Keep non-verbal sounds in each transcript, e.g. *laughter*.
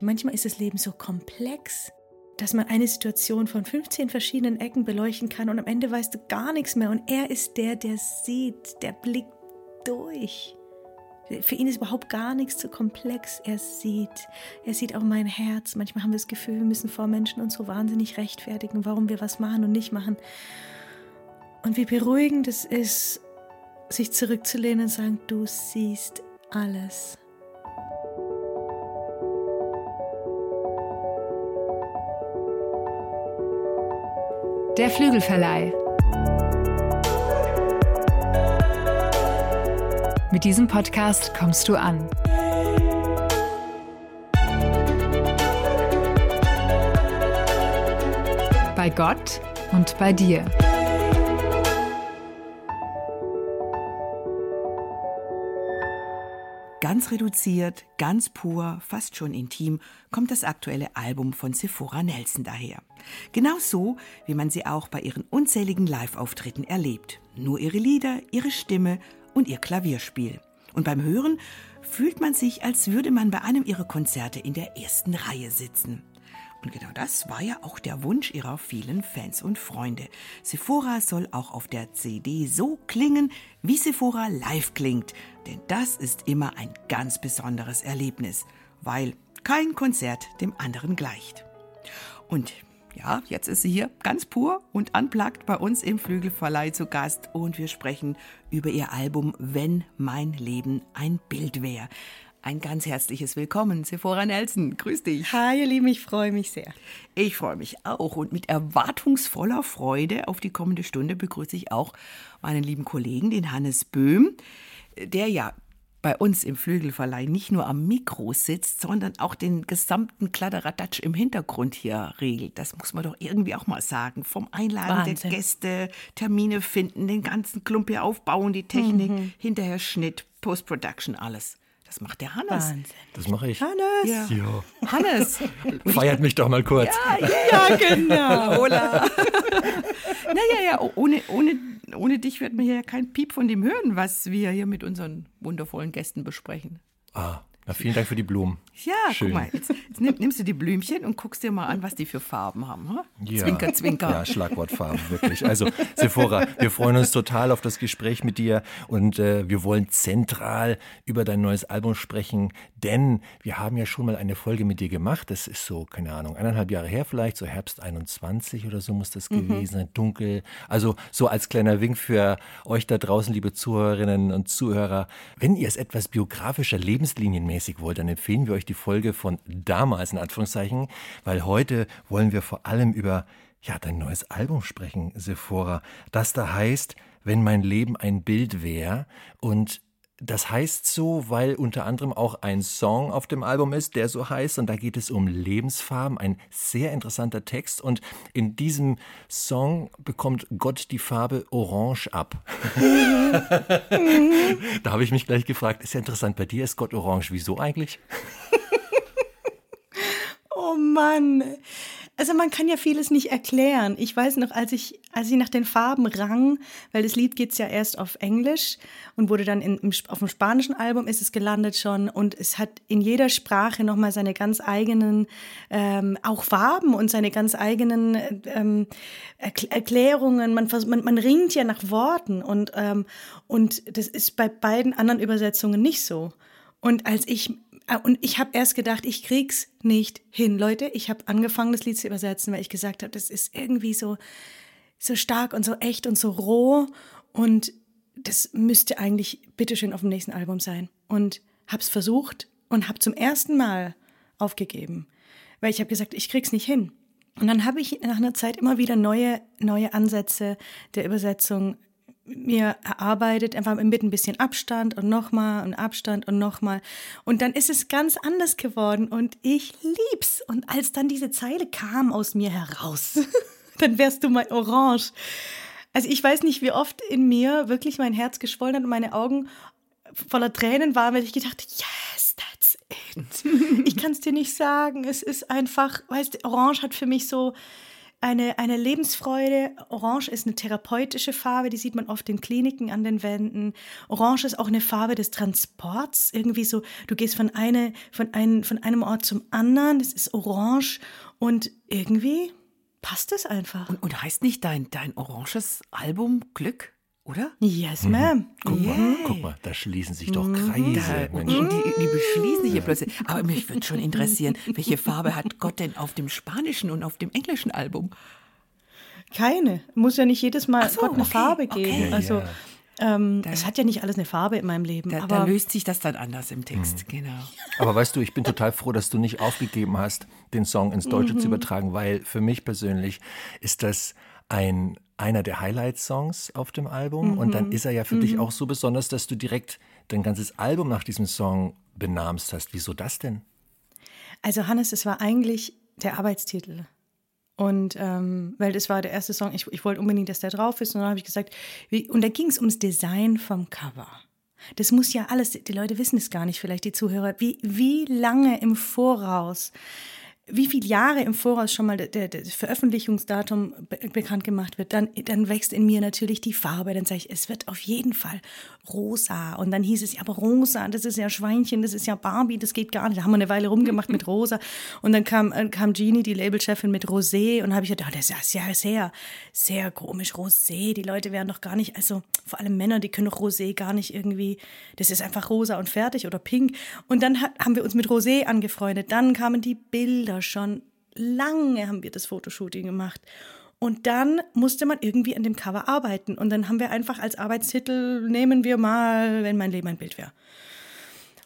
Manchmal ist das Leben so komplex, dass man eine Situation von 15 verschiedenen Ecken beleuchten kann und am Ende weißt du gar nichts mehr. Und er ist der, der sieht, der blickt durch. Für ihn ist überhaupt gar nichts zu komplex. Er sieht, er sieht auch mein Herz. Manchmal haben wir das Gefühl, wir müssen vor Menschen uns so wahnsinnig rechtfertigen, warum wir was machen und nicht machen. Und wie beruhigend es ist, sich zurückzulehnen und sagen, du siehst alles. Der Flügelverleih. Mit diesem Podcast kommst du an. Bei Gott und bei dir. Ganz reduziert, ganz pur, fast schon intim kommt das aktuelle Album von Sephora Nelson daher. Genau so, wie man sie auch bei ihren unzähligen Live-Auftritten erlebt. Nur ihre Lieder, ihre Stimme und ihr Klavierspiel. Und beim Hören fühlt man sich, als würde man bei einem ihrer Konzerte in der ersten Reihe sitzen. Und genau das war ja auch der Wunsch ihrer vielen Fans und Freunde. Sephora soll auch auf der CD so klingen, wie Sephora live klingt. Denn das ist immer ein ganz besonderes Erlebnis, weil kein Konzert dem anderen gleicht. Und ja, jetzt ist sie hier ganz pur und unplugged bei uns im Flügelverleih zu Gast und wir sprechen über ihr Album Wenn mein Leben ein Bild wäre. Ein ganz herzliches Willkommen, Sephora Nelson. Grüß dich. Hi, ihr Lieben, ich freue mich sehr. Ich freue mich auch und mit erwartungsvoller Freude auf die kommende Stunde begrüße ich auch meinen lieben Kollegen, den Hannes Böhm, der ja bei uns im Flügelverleih nicht nur am Mikro sitzt, sondern auch den gesamten Kladderadatsch im Hintergrund hier regelt. Das muss man doch irgendwie auch mal sagen. Vom Einladen Wahnsinn. der Gäste, Termine finden, den ganzen Klump hier aufbauen, die Technik, mhm. hinterher Schnitt, Post-Production, alles. Das macht der Hannes. Wahnsinn. Das mache ich. Hannes. Ja. ja. Hannes. *laughs* Feiert mich doch mal kurz. Ja, ja genau. *laughs* Hola. *laughs* naja, ja, ohne, ohne, ohne dich wird man hier ja kein Piep von dem hören, was wir hier mit unseren wundervollen Gästen besprechen. Ah, na, vielen Dank für die Blumen. Ja, Schön. guck mal, jetzt, jetzt nimm, nimmst du die Blümchen und guckst dir mal an, was die für Farben haben. Hm? Ja. Zwinker, zwinker. Ja, Schlagwortfarben, wirklich. Also, Sephora, wir freuen uns total auf das Gespräch mit dir und äh, wir wollen zentral über dein neues Album sprechen, denn wir haben ja schon mal eine Folge mit dir gemacht. Das ist so, keine Ahnung, eineinhalb Jahre her vielleicht, so Herbst 21 oder so muss das mhm. gewesen sein, dunkel. Also, so als kleiner Wink für euch da draußen, liebe Zuhörerinnen und Zuhörer, wenn ihr es etwas biografischer, lebenslinienmäßig wollt, dann empfehlen wir euch die Folge von damals in Anführungszeichen, weil heute wollen wir vor allem über ja, dein neues Album sprechen, Sephora. Das da heißt, wenn mein Leben ein Bild wäre und das heißt so, weil unter anderem auch ein Song auf dem Album ist, der so heißt. Und da geht es um Lebensfarben. Ein sehr interessanter Text. Und in diesem Song bekommt Gott die Farbe Orange ab. *laughs* da habe ich mich gleich gefragt, ist ja interessant, bei dir ist Gott Orange. Wieso eigentlich? oh Mann. Also man kann ja vieles nicht erklären. Ich weiß noch, als ich, als ich nach den Farben rang, weil das Lied geht's ja erst auf Englisch und wurde dann in, im, auf dem spanischen Album ist es gelandet schon und es hat in jeder Sprache nochmal seine ganz eigenen ähm, auch Farben und seine ganz eigenen ähm, Erklärungen. Man, man, man ringt ja nach Worten und, ähm, und das ist bei beiden anderen Übersetzungen nicht so. Und als ich und ich habe erst gedacht, ich krieg's nicht hin. Leute, ich habe angefangen, das Lied zu übersetzen, weil ich gesagt habe, das ist irgendwie so, so stark und so echt und so roh. Und das müsste eigentlich bitteschön auf dem nächsten Album sein. Und hab's versucht und hab zum ersten Mal aufgegeben. Weil ich habe gesagt, ich krieg's nicht hin. Und dann habe ich nach einer Zeit immer wieder neue, neue Ansätze der Übersetzung mir erarbeitet, einfach mit ein bisschen Abstand und nochmal und Abstand und nochmal. Und dann ist es ganz anders geworden und ich lieb's. Und als dann diese Zeile kam aus mir heraus, *laughs* dann wärst du mein Orange. Also ich weiß nicht, wie oft in mir wirklich mein Herz geschwollen hat und meine Augen voller Tränen waren, weil ich gedacht, yes, that's it. *laughs* ich kann es dir nicht sagen. Es ist einfach, weißt du, Orange hat für mich so eine, eine Lebensfreude. Orange ist eine therapeutische Farbe, die sieht man oft in Kliniken an den Wänden. Orange ist auch eine Farbe des Transports. Irgendwie so, du gehst von, eine, von, ein, von einem Ort zum anderen, das ist orange und irgendwie passt es einfach. Und, und heißt nicht dein, dein oranges Album Glück? Oder? Yes, ma'am. Guck, Yeah. mal, guck mal, da schließen sich doch Kreise. Da, Mensch. die, die beschließen sich hier plötzlich. Aber mich würde schon interessieren, *laughs* welche Farbe hat Gott denn auf dem spanischen und auf dem englischen Album? Keine. Muss ja nicht jedes Mal so, Gott eine okay, Farbe okay. geben. Ja, Also ja. ähm, es hat ja nicht alles eine Farbe in meinem Leben. Da, aber da löst sich das dann anders im Text, genau. Aber weißt du, ich bin total froh, dass du nicht aufgegeben hast, den Song ins Deutsche Mhm. zu übertragen, weil für mich persönlich ist das ein einer der Highlight-Songs auf dem Album. Und Mhm. dann ist er ja für dich auch so besonders, dass du direkt dein ganzes Album nach diesem Song benamst hast. Wieso das denn? Also Hannes, es war eigentlich der Arbeitstitel. Und ähm, weil das war der erste Song, ich, ich wollte unbedingt, dass der drauf ist. Und dann habe ich gesagt, wie, und da ging es ums Design vom Cover. Das muss ja alles, die Leute wissen es gar nicht, vielleicht die Zuhörer, wie, wie lange im Voraus, wie viele Jahre im Voraus schon mal das Veröffentlichungsdatum be bekannt gemacht wird, dann, dann wächst in mir natürlich die Farbe. Dann sage ich, es wird auf jeden Fall rosa. Und dann hieß es, ja, aber rosa, das ist ja Schweinchen, das ist ja Barbie, das geht gar nicht. Da haben wir eine Weile rumgemacht mit rosa. Und dann kam, äh, kam Jeannie, die Labelchefin, mit Rosé. Und habe ich gedacht, oh, das ist ja sehr, sehr, sehr komisch, Rosé. Die Leute werden doch gar nicht, also vor allem Männer, die können doch Rosé gar nicht irgendwie, das ist einfach rosa und fertig oder pink. Und dann hat, haben wir uns mit Rosé angefreundet. Dann kamen die Bilder schon. Lange haben wir das Fotoshooting gemacht. Und dann musste man irgendwie an dem Cover arbeiten. Und dann haben wir einfach als Arbeitstitel, nehmen wir mal, wenn mein Leben ein Bild wäre.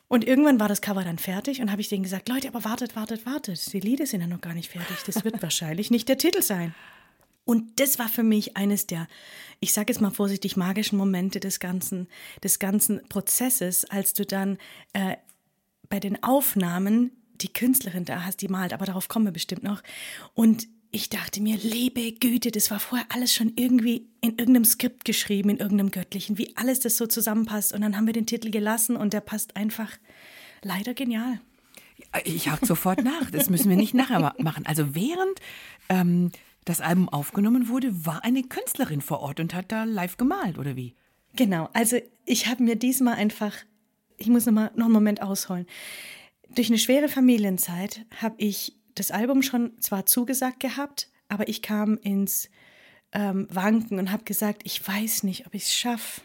Und irgendwann war das Cover dann fertig und habe ich denen gesagt, Leute, aber wartet, wartet, wartet. Die Lieder sind ja noch gar nicht fertig. Das wird *laughs* wahrscheinlich nicht der Titel sein. Und das war für mich eines der, ich sage jetzt mal vorsichtig, magischen Momente des ganzen, des ganzen Prozesses, als du dann äh, bei den Aufnahmen die Künstlerin da hast, die malt, aber darauf kommen wir bestimmt noch. Und ich dachte mir, liebe Güte, das war vorher alles schon irgendwie in irgendeinem Skript geschrieben, in irgendeinem Göttlichen, wie alles das so zusammenpasst. Und dann haben wir den Titel gelassen und der passt einfach leider genial. Ich hake sofort nach. Das müssen wir nicht nachher ma- machen. Also während ähm, das Album aufgenommen wurde, war eine Künstlerin vor Ort und hat da live gemalt, oder wie? Genau, also ich habe mir diesmal einfach, ich muss noch, mal, noch einen Moment ausholen. Durch eine schwere Familienzeit habe ich das Album schon zwar zugesagt gehabt, aber ich kam ins ähm, Wanken und habe gesagt, ich weiß nicht, ob ich es schaffe.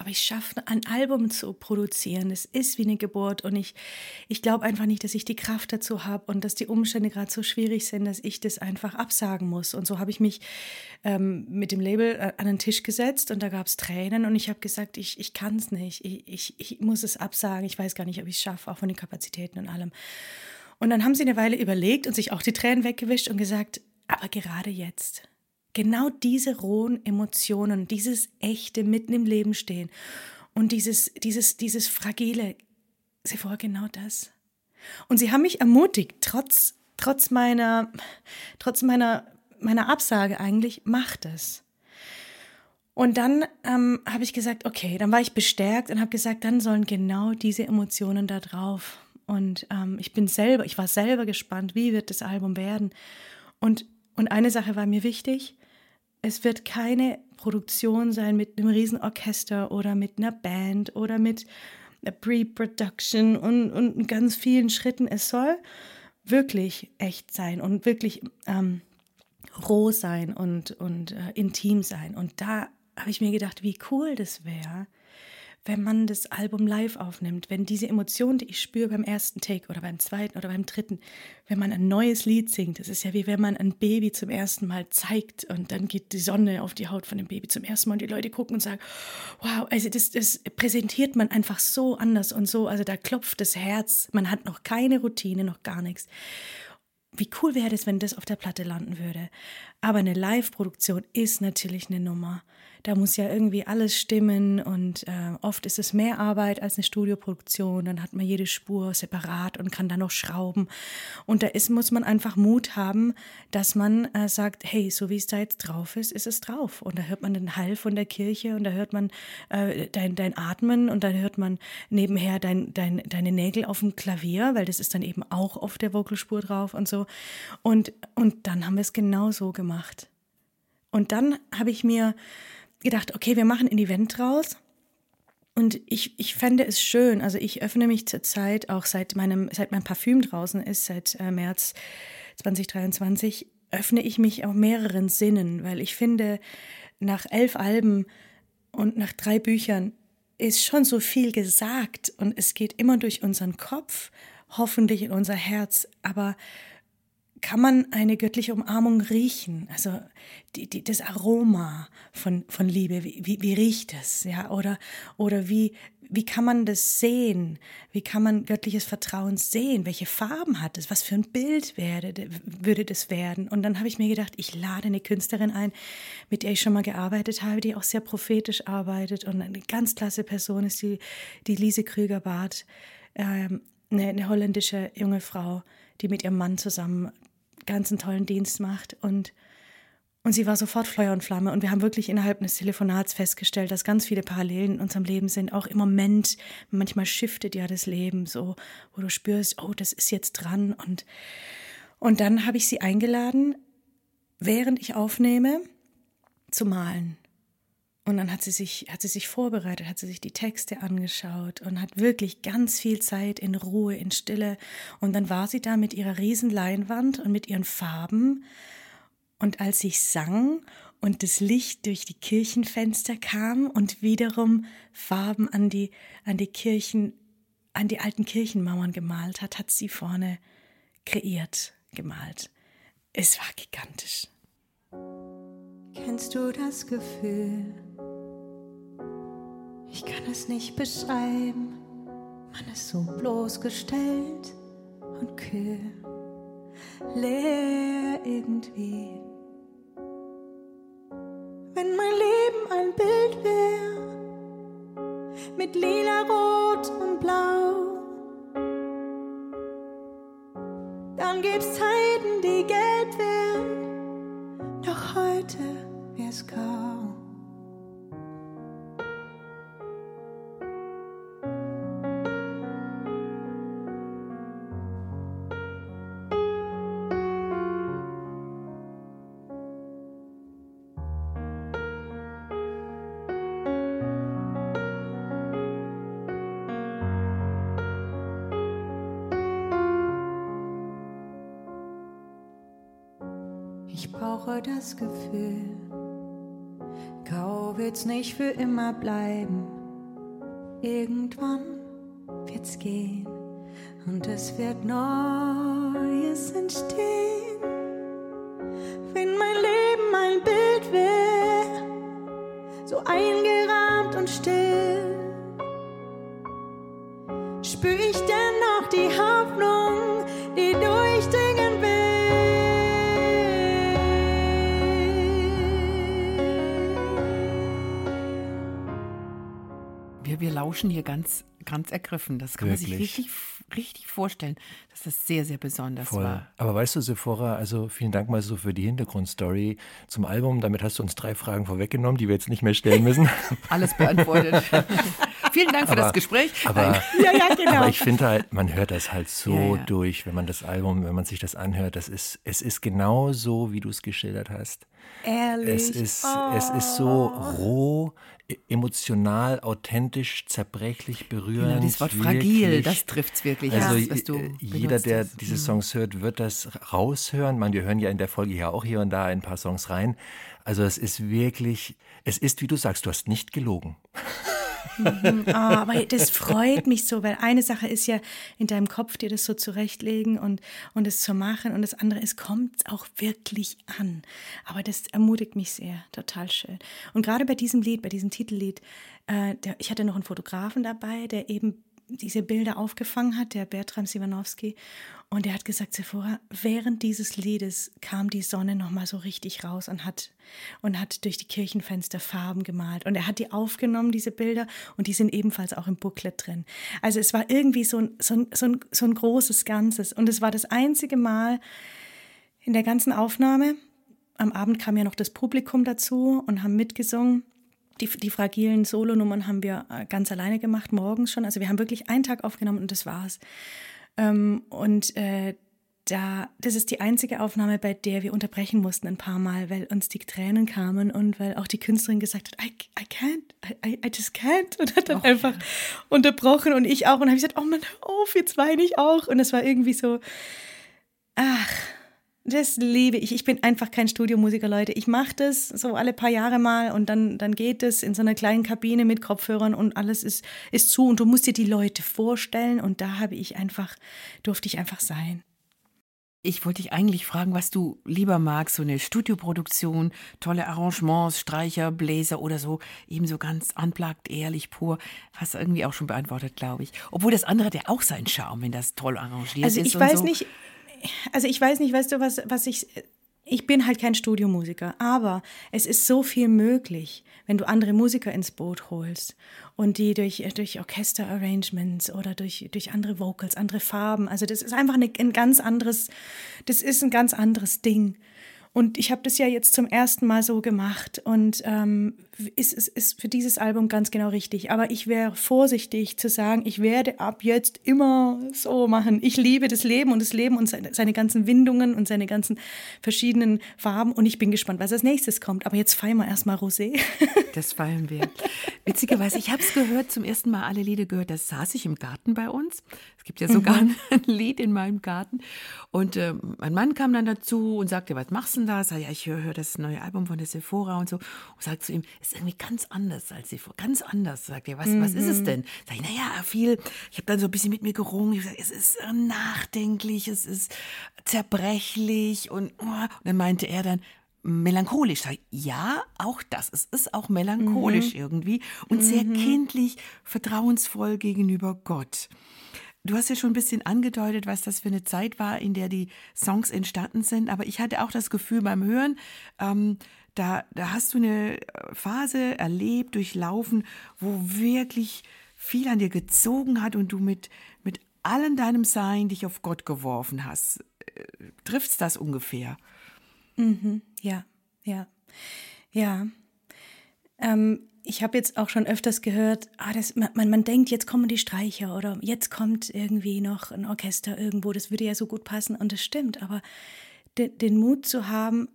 Aber ich schaffe, ein Album zu produzieren. Es ist wie eine Geburt und ich, ich glaube einfach nicht, dass ich die Kraft dazu habe und dass die Umstände gerade so schwierig sind, dass ich das einfach absagen muss. Und so habe ich mich ähm, mit dem Label äh, an den Tisch gesetzt und da gab es Tränen und ich habe gesagt, ich, ich kann es nicht. Ich, ich, ich muss es absagen. Ich weiß gar nicht, ob ich es schaffe, auch von den Kapazitäten und allem. Und dann haben sie eine Weile überlegt und sich auch die Tränen weggewischt und gesagt, aber gerade jetzt, genau diese rohen Emotionen, dieses echte mitten im Leben stehen und dieses, dieses, dieses fragile, sie war genau das. Und sie haben mich ermutigt, trotz, trotz meiner, trotz meiner, meiner Absage eigentlich, mach das. Und dann ähm, habe ich gesagt, okay, dann war ich bestärkt und habe gesagt, dann sollen genau diese Emotionen da drauf. Und ähm, ich bin selber, ich war selber gespannt, wie wird das Album werden. Und, und eine Sache war mir wichtig, es wird keine Produktion sein mit einem Riesenorchester oder mit einer Band oder mit einer Pre-Production und, und ganz vielen Schritten. Es soll wirklich echt sein und wirklich ähm, roh sein und, und äh, intim sein. Und da habe ich mir gedacht, wie cool das wäre, wenn man das Album live aufnimmt, wenn diese Emotion, die ich spüre beim ersten Take oder beim zweiten oder beim dritten, wenn man ein neues Lied singt, das ist ja wie wenn man ein Baby zum ersten Mal zeigt und dann geht die Sonne auf die Haut von dem Baby zum ersten Mal und die Leute gucken und sagen, wow, also das, das präsentiert man einfach so anders und so, also da klopft das Herz, man hat noch keine Routine, noch gar nichts. Wie cool wäre es, wenn das auf der Platte landen würde. Aber eine Live-Produktion ist natürlich eine Nummer. Da muss ja irgendwie alles stimmen und äh, oft ist es mehr Arbeit als eine Studioproduktion. Dann hat man jede Spur separat und kann da noch schrauben. Und da ist, muss man einfach Mut haben, dass man äh, sagt, hey, so wie es da jetzt drauf ist, ist es drauf. Und da hört man den Hall von der Kirche und da hört man äh, dein, dein Atmen und dann hört man nebenher dein, dein, deine Nägel auf dem Klavier, weil das ist dann eben auch auf der Vocalspur drauf und so. Und, und dann haben wir es genau so gemacht. Und dann habe ich mir gedacht, okay, wir machen ein Event draus. Und ich, ich fände es schön, also ich öffne mich zurzeit auch seit meinem, seit mein Parfüm draußen ist, seit äh, März 2023, öffne ich mich auch mehreren Sinnen, weil ich finde, nach elf Alben und nach drei Büchern ist schon so viel gesagt und es geht immer durch unseren Kopf, hoffentlich in unser Herz, aber kann man eine göttliche Umarmung riechen? Also die, die, das Aroma von, von Liebe, wie, wie, wie riecht es? Ja? Oder, oder wie, wie kann man das sehen? Wie kann man göttliches Vertrauen sehen? Welche Farben hat es? Was für ein Bild werde, würde das werden? Und dann habe ich mir gedacht, ich lade eine Künstlerin ein, mit der ich schon mal gearbeitet habe, die auch sehr prophetisch arbeitet und eine ganz klasse Person ist, die, die Lise Krüger-Barth, ähm, eine, eine holländische junge Frau, die mit ihrem Mann zusammen ganz einen tollen Dienst macht und und sie war sofort Feuer und Flamme. Und wir haben wirklich innerhalb eines Telefonats festgestellt, dass ganz viele Parallelen in unserem Leben sind. Auch im Moment, manchmal shiftet ja das Leben so, wo du spürst, oh, das ist jetzt dran. Und, und dann habe ich sie eingeladen, während ich aufnehme, zu malen. Und dann hat sie sich, hat sie sich vorbereitet, hat sie sich die Texte angeschaut und hat wirklich ganz viel Zeit in Ruhe, in Stille. Und dann war sie da mit ihrer riesen Leinwand und mit ihren Farben. Und als ich sang und das Licht durch die Kirchenfenster kam und wiederum Farben an die, an die Kirchen, an die alten Kirchenmauern gemalt hat, hat sie vorne kreiert, gemalt. Es war gigantisch. Kennst du das Gefühl? Ich kann es nicht beschreiben. Man ist so bloßgestellt und kühl, leer irgendwie. Wenn mein Leben ein Bild wäre, mit lila, rot und blau, dann gibt's Zeiten, die Geld wären, doch heute wär's kaum. Brauche das Gefühl, grau wird's nicht für immer bleiben. Irgendwann wird's gehen und es wird Neues entstehen. Wir, lauschen hier ganz, ganz ergriffen. Das kann Wirklich? man sich richtig, richtig vorstellen, dass das sehr, sehr besonders Voll. war. Aber weißt du, Sephora, also vielen Dank mal so für die Hintergrundstory zum Album. Damit hast du uns drei Fragen vorweggenommen, die wir jetzt nicht mehr stellen müssen. *laughs* Alles beantwortet. *laughs* Vielen Dank für das Gespräch. Aber, *laughs* Ja, ja, genau. aber ich finde halt, man hört das halt so Ja, durch, wenn man das Album, wenn man sich das anhört. Das ist, es ist genau so, wie du es geschildert hast. Ehrlich. Oh. Es ist, es ist so roh, e- emotional, authentisch, zerbrechlich, berührend. Genau, dieses Wort fragil, wirklich. das trifft's wirklich. Also ja, was du äh, jeder, der hast. diese Mhm. Songs hört, wird das raushören. Man, wir hören ja in der Folge ja auch hier und da ein paar Songs rein. Also es ist wirklich, es ist, wie du sagst, du hast nicht gelogen. *laughs* Ah, aber das freut mich so, weil eine Sache ist ja in deinem Kopf dir das so zurechtlegen und, und es zu machen und das andere ist, kommt auch wirklich an. Aber das ermutigt mich sehr, total schön. Und gerade bei diesem Lied, bei diesem Titellied, äh, der, ich hatte noch einen Fotografen dabei, der eben diese Bilder aufgefangen hat, der Bertram Siwanowski. Und er hat gesagt, Sephora, während dieses Liedes kam die Sonne nochmal so richtig raus und hat, und hat durch die Kirchenfenster Farben gemalt. Und er hat die aufgenommen, diese Bilder, und die sind ebenfalls auch im Booklet drin. Also es war irgendwie so ein, so ein, so ein, so ein großes Ganzes. Und es war das einzige Mal in der ganzen Aufnahme. Am Abend kam ja noch das Publikum dazu und haben mitgesungen. Die, die fragilen Solonummern haben wir äh, ganz alleine gemacht, morgens schon. Also wir haben wirklich einen Tag aufgenommen und das war's. Ähm, und äh, da, das ist die einzige Aufnahme, bei der wir unterbrechen mussten ein paar Mal, weil uns die Tränen kamen und weil auch die Künstlerin gesagt hat, I, I can't, I, I just can't und hat dann oh, einfach ja. unterbrochen und ich auch und habe gesagt, oh Mann, auf, jetzt weine ich auch und es war irgendwie so, ach, das liebe ich. Ich bin einfach kein Studiomusiker, Leute. Ich mache das so alle paar Jahre mal und dann, dann geht es in so einer kleinen Kabine mit Kopfhörern und alles ist, ist zu und du musst dir die Leute vorstellen und da habe ich einfach, durfte ich einfach sein. Ich wollte dich eigentlich fragen, was du lieber magst, so eine Studioproduktion, tolle Arrangements, Streicher, Bläser oder so, eben so ganz unplugged, ehrlich, pur. Hast du irgendwie auch schon beantwortet, glaube ich. Obwohl das andere hat ja auch seinen Charme, wenn das toll arrangiert ist. Also ich weiß so. nicht, also ich weiß nicht, weißt du, was, was ich, ich bin halt kein Studiomusiker, aber es ist so viel möglich, wenn du andere Musiker ins Boot holst und die durch, durch Orchester-Arrangements oder durch, durch andere Vocals, andere Farben, also das ist einfach eine, ein ganz anderes, das ist ein ganz anderes Ding. Und ich habe das ja jetzt zum ersten Mal so gemacht und ähm, ist, ist, ist für dieses Album ganz genau richtig. Aber ich wäre vorsichtig zu sagen, ich werde ab jetzt immer so machen. Ich liebe das Leben und das Leben und seine, seine ganzen Windungen und seine ganzen verschiedenen Farben. Und ich bin gespannt, was als nächstes kommt. Aber jetzt feiern wir erstmal Rosé. *laughs* Das feiern wir. Witzigerweise, ich habe es gehört, zum ersten Mal alle Lieder gehört. Das saß ich im Garten bei uns. Es gibt ja sogar mhm. *laughs* ein Lied in meinem Garten. Und äh, mein Mann kam dann dazu und sagte, was machst du denn da? Sag, ja, ich höre hör das neue Album von der Sephora und so. Und sagt zu ihm, es ist irgendwie ganz anders als Sephora. Ganz anders. Sagt er, was, mhm. was ist es mhm. denn? Sag ich, naja, viel. Ich habe dann so ein bisschen mit mir gerungen. Ich sag, es ist äh, nachdenklich, es ist zerbrechlich. Und, oh. und dann meinte er dann, melancholisch. Ja, auch das. Es ist auch melancholisch mhm. irgendwie und sehr mhm. kindlich, vertrauensvoll gegenüber Gott. Du hast ja schon ein bisschen angedeutet, was das für eine Zeit war, in der die Songs entstanden sind. Aber ich hatte auch das Gefühl beim Hören, ähm, da, da hast du eine Phase erlebt, durchlaufen, wo wirklich viel an dir gezogen hat und du mit, mit allem deinem Sein dich auf Gott geworfen hast. Äh, trifft's das ungefähr? Mhm, ja, ja, ja. Ähm, ich habe jetzt auch schon öfters gehört, ah, das, man, man denkt, jetzt kommen die Streicher oder jetzt kommt irgendwie noch ein Orchester irgendwo, das würde ja so gut passen und das stimmt, aber de, den Mut zu haben,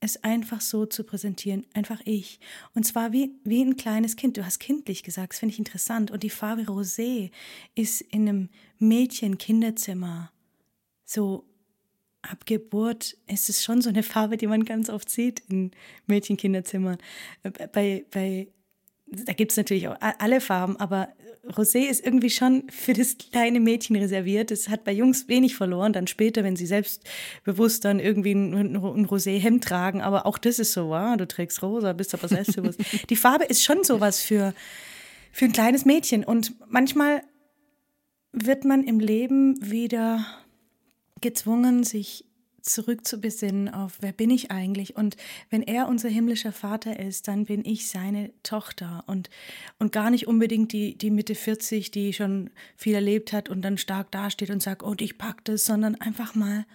es einfach so zu präsentieren, einfach ich. Und zwar wie, wie ein kleines Kind. Du hast kindlich gesagt, das finde ich interessant. Und die Farbe Rosé ist in einem Mädchen-Kinderzimmer so ab Geburt ist es schon so eine Farbe, die man ganz oft sieht in Mädchenkinderzimmern. Äh, bei, bei, da gibt es natürlich auch alle Farben, aber Rosé ist irgendwie schon für das kleine Mädchen reserviert. Das hat bei Jungs wenig verloren, dann später, wenn sie selbstbewusst dann irgendwie ein, ein Rosé-Hemd tragen. Aber auch das ist so, wow, du trägst rosa, bist aber selbstbewusst. *laughs* Die Farbe ist schon sowas für, für ein kleines Mädchen. Und manchmal wird man im Leben wieder gezwungen, sich zurückzubesinnen auf, wer bin ich eigentlich? Und wenn er unser himmlischer Vater ist, dann bin ich seine Tochter und, und gar nicht unbedingt die, die Mitte 40, die schon viel erlebt hat und dann stark dasteht und sagt, oh, ich pack das, sondern einfach mal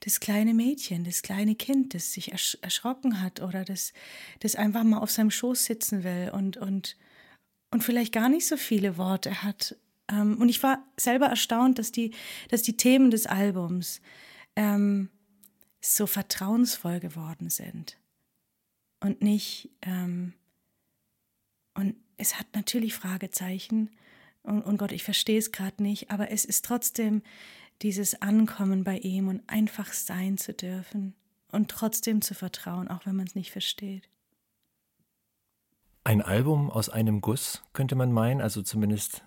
das kleine Mädchen, das kleine Kind, das sich ersch erschrocken hat oder das, das einfach mal auf seinem Schoß sitzen will und, und, und vielleicht gar nicht so viele Worte hat ähm, und ich war selber erstaunt, dass die, dass die Themen des Albums ähm, so vertrauensvoll geworden sind. Und nicht, ähm, und es hat natürlich Fragezeichen. Und, und Gott, ich verstehe es gerade nicht, aber es ist trotzdem dieses Ankommen bei ihm und einfach sein zu dürfen und trotzdem zu vertrauen, auch wenn man es nicht versteht. Ein Album aus einem Guss, könnte man meinen, also zumindest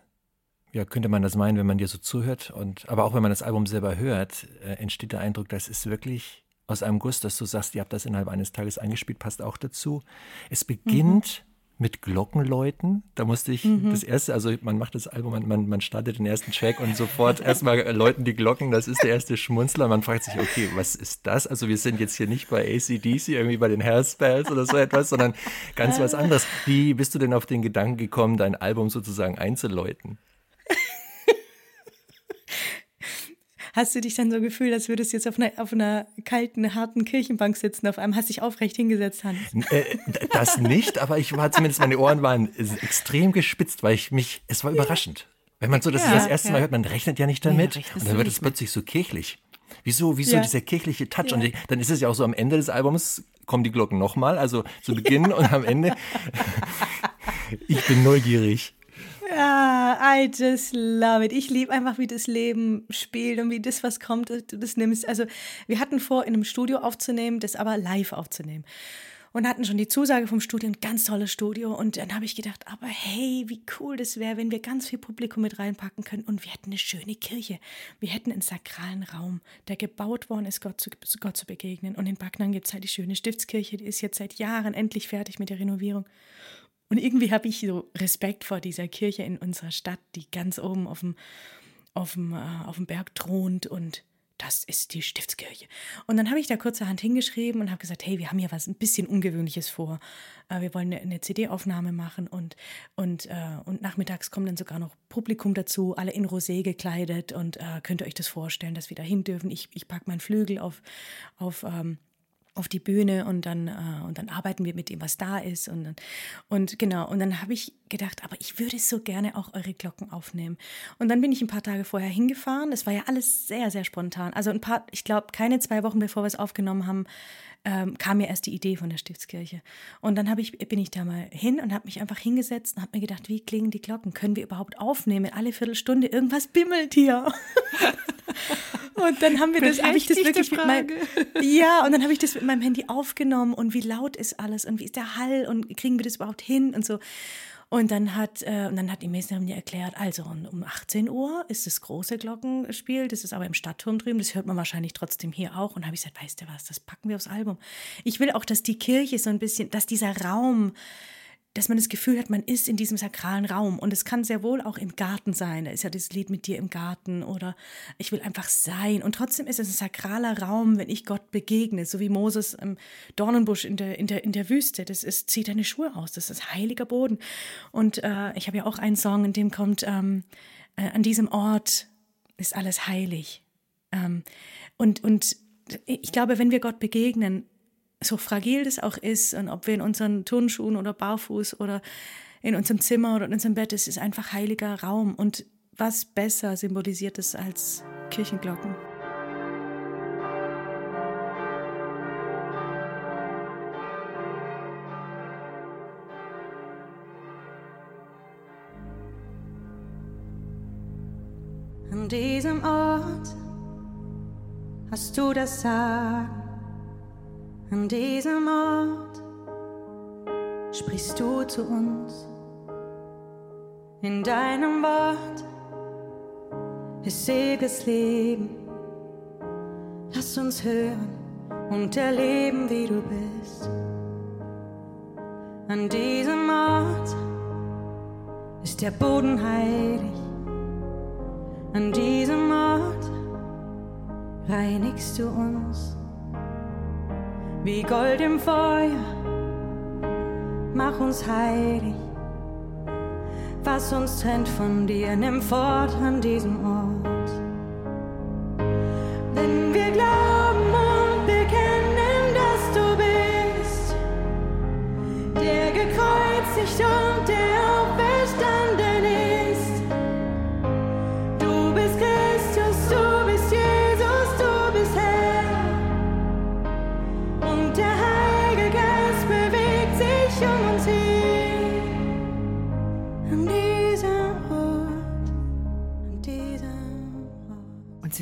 ja, könnte man das meinen, wenn man dir so zuhört. Und, aber auch wenn man das Album selber hört, äh, entsteht der Eindruck, das ist wirklich aus einem Guss, dass du sagst, ihr habt das innerhalb eines Tages eingespielt, passt auch dazu. Es beginnt mit Glockenläuten. Da musste ich mhm. das erste, also man macht das Album, man, man, man startet den ersten Track und sofort *laughs* erstmal läuten die Glocken. Das ist der erste Schmunzler. Man fragt sich, okay, was ist das? Also wir sind jetzt hier nicht bei ACDC, irgendwie bei den Hairspells oder so etwas, sondern ganz was anderes. Wie bist du denn auf den Gedanken gekommen, dein Album sozusagen einzuläuten? Hast du dich dann so gefühlt, als würdest du jetzt auf einer, auf einer kalten, harten Kirchenbank sitzen, auf einmal hast dich aufrecht hingesetzt, Hans? Äh, das nicht, aber ich war zumindest, meine Ohren waren extrem gespitzt, weil ich mich, es war überraschend. Wenn man so das, ja, das erste Mal hört, man rechnet ja nicht damit ja, und dann wird es plötzlich so kirchlich. Wieso, wieso ja. dieser kirchliche Touch? Ja. Und dann ist es ja auch so am Ende des Albums kommen die Glocken nochmal, also zu Beginn *laughs* und am Ende. ich bin neugierig. Ja, I just love it. Ich liebe einfach, wie das Leben spielt und wie das, was kommt, du das nimmst. Also, wir hatten vor, in einem Studio aufzunehmen, das aber live aufzunehmen. Und hatten schon die Zusage vom Studio, ein ganz tolles Studio. Und dann habe ich gedacht, aber hey, wie cool das wäre, wenn wir ganz viel Publikum mit reinpacken können und wir hätten eine schöne Kirche. Wir hätten einen sakralen Raum, der gebaut worden ist, Gott zu, Gott zu begegnen. Und in Backnang gibt es halt die schöne Stiftskirche, die ist jetzt seit Jahren endlich fertig mit der Renovierung. Und irgendwie habe ich so Respekt vor dieser Kirche in unserer Stadt, die ganz oben auf dem, auf dem, äh, auf dem Berg thront und das ist die Stiftskirche. Und dann habe ich da kurzerhand hingeschrieben und habe gesagt, hey, wir haben hier was ein bisschen Ungewöhnliches vor. Äh, wir wollen eine, CD-Aufnahme machen und, und, äh, und nachmittags kommt dann sogar noch Publikum dazu, alle in Rosé gekleidet und äh, könnt ihr euch das vorstellen, dass wir da hin dürfen. Ich, ich packe meinen Flügel auf, auf ähm, auf die Bühne und dann, äh, und dann arbeiten wir mit dem, was da ist. Und, und genau, und dann habe ich gedacht, aber ich würde so gerne auch eure Glocken aufnehmen. Und dann bin ich ein paar Tage vorher hingefahren. Das war ja alles sehr, sehr spontan. Also ein paar, ich glaube, keine zwei Wochen bevor wir es aufgenommen haben, ähm, kam mir erst die Idee von der Stiftskirche. Und dann ich, bin ich da mal hin und habe mich einfach hingesetzt und habe mir gedacht, wie klingen die Glocken? Können wir überhaupt aufnehmen? Alle Viertelstunde irgendwas bimmelt hier. *laughs* und dann haben wir das, habe ich das wirklich mit meinem, ja, und dann habe ich das mit meinem Handy aufgenommen und wie laut ist alles und wie ist der Hall und kriegen wir das überhaupt hin und so. Und dann hat, äh, und dann hat die Meisterin mir erklärt, also um 18 Uhr ist das große Glockenspiel, das ist aber im Stadtturm drüben, das hört man wahrscheinlich trotzdem hier auch. Und habe ich gesagt, weißt du was, das packen wir aufs Album. Ich will auch, dass die Kirche so ein bisschen, dass dieser Raum, dass man das Gefühl hat, man ist in diesem sakralen Raum. Und es kann sehr wohl auch im Garten sein. Da ist ja das Lied mit dir im Garten oder ich will einfach sein. Und trotzdem ist es ein sakraler Raum, wenn ich Gott begegne, so wie Moses im Dornenbusch in der, in der, in der Wüste. Das ist, zieht deine Schuhe aus. Das ist heiliger Boden. Und äh, ich habe ja auch einen Song, in dem kommt, ähm, äh, an diesem Ort ist alles heilig. Ähm, und, und ich glaube, wenn wir Gott begegnen, so fragil das auch ist und ob wir in unseren Turnschuhen oder barfuß oder in unserem Zimmer oder in unserem Bett, es ist einfach heiliger Raum. Und was besser symbolisiert es als Kirchenglocken? An diesem Ort hast du das Sagen an diesem Ort sprichst du zu uns. In deinem Wort ist ewiges Leben. Lass uns hören und erleben, wie du bist. An diesem Ort ist der Boden heilig. An diesem Ort reinigst du uns wie Gold im Feuer. Mach uns heilig, was uns trennt von dir, nimm fort an diesem Ort.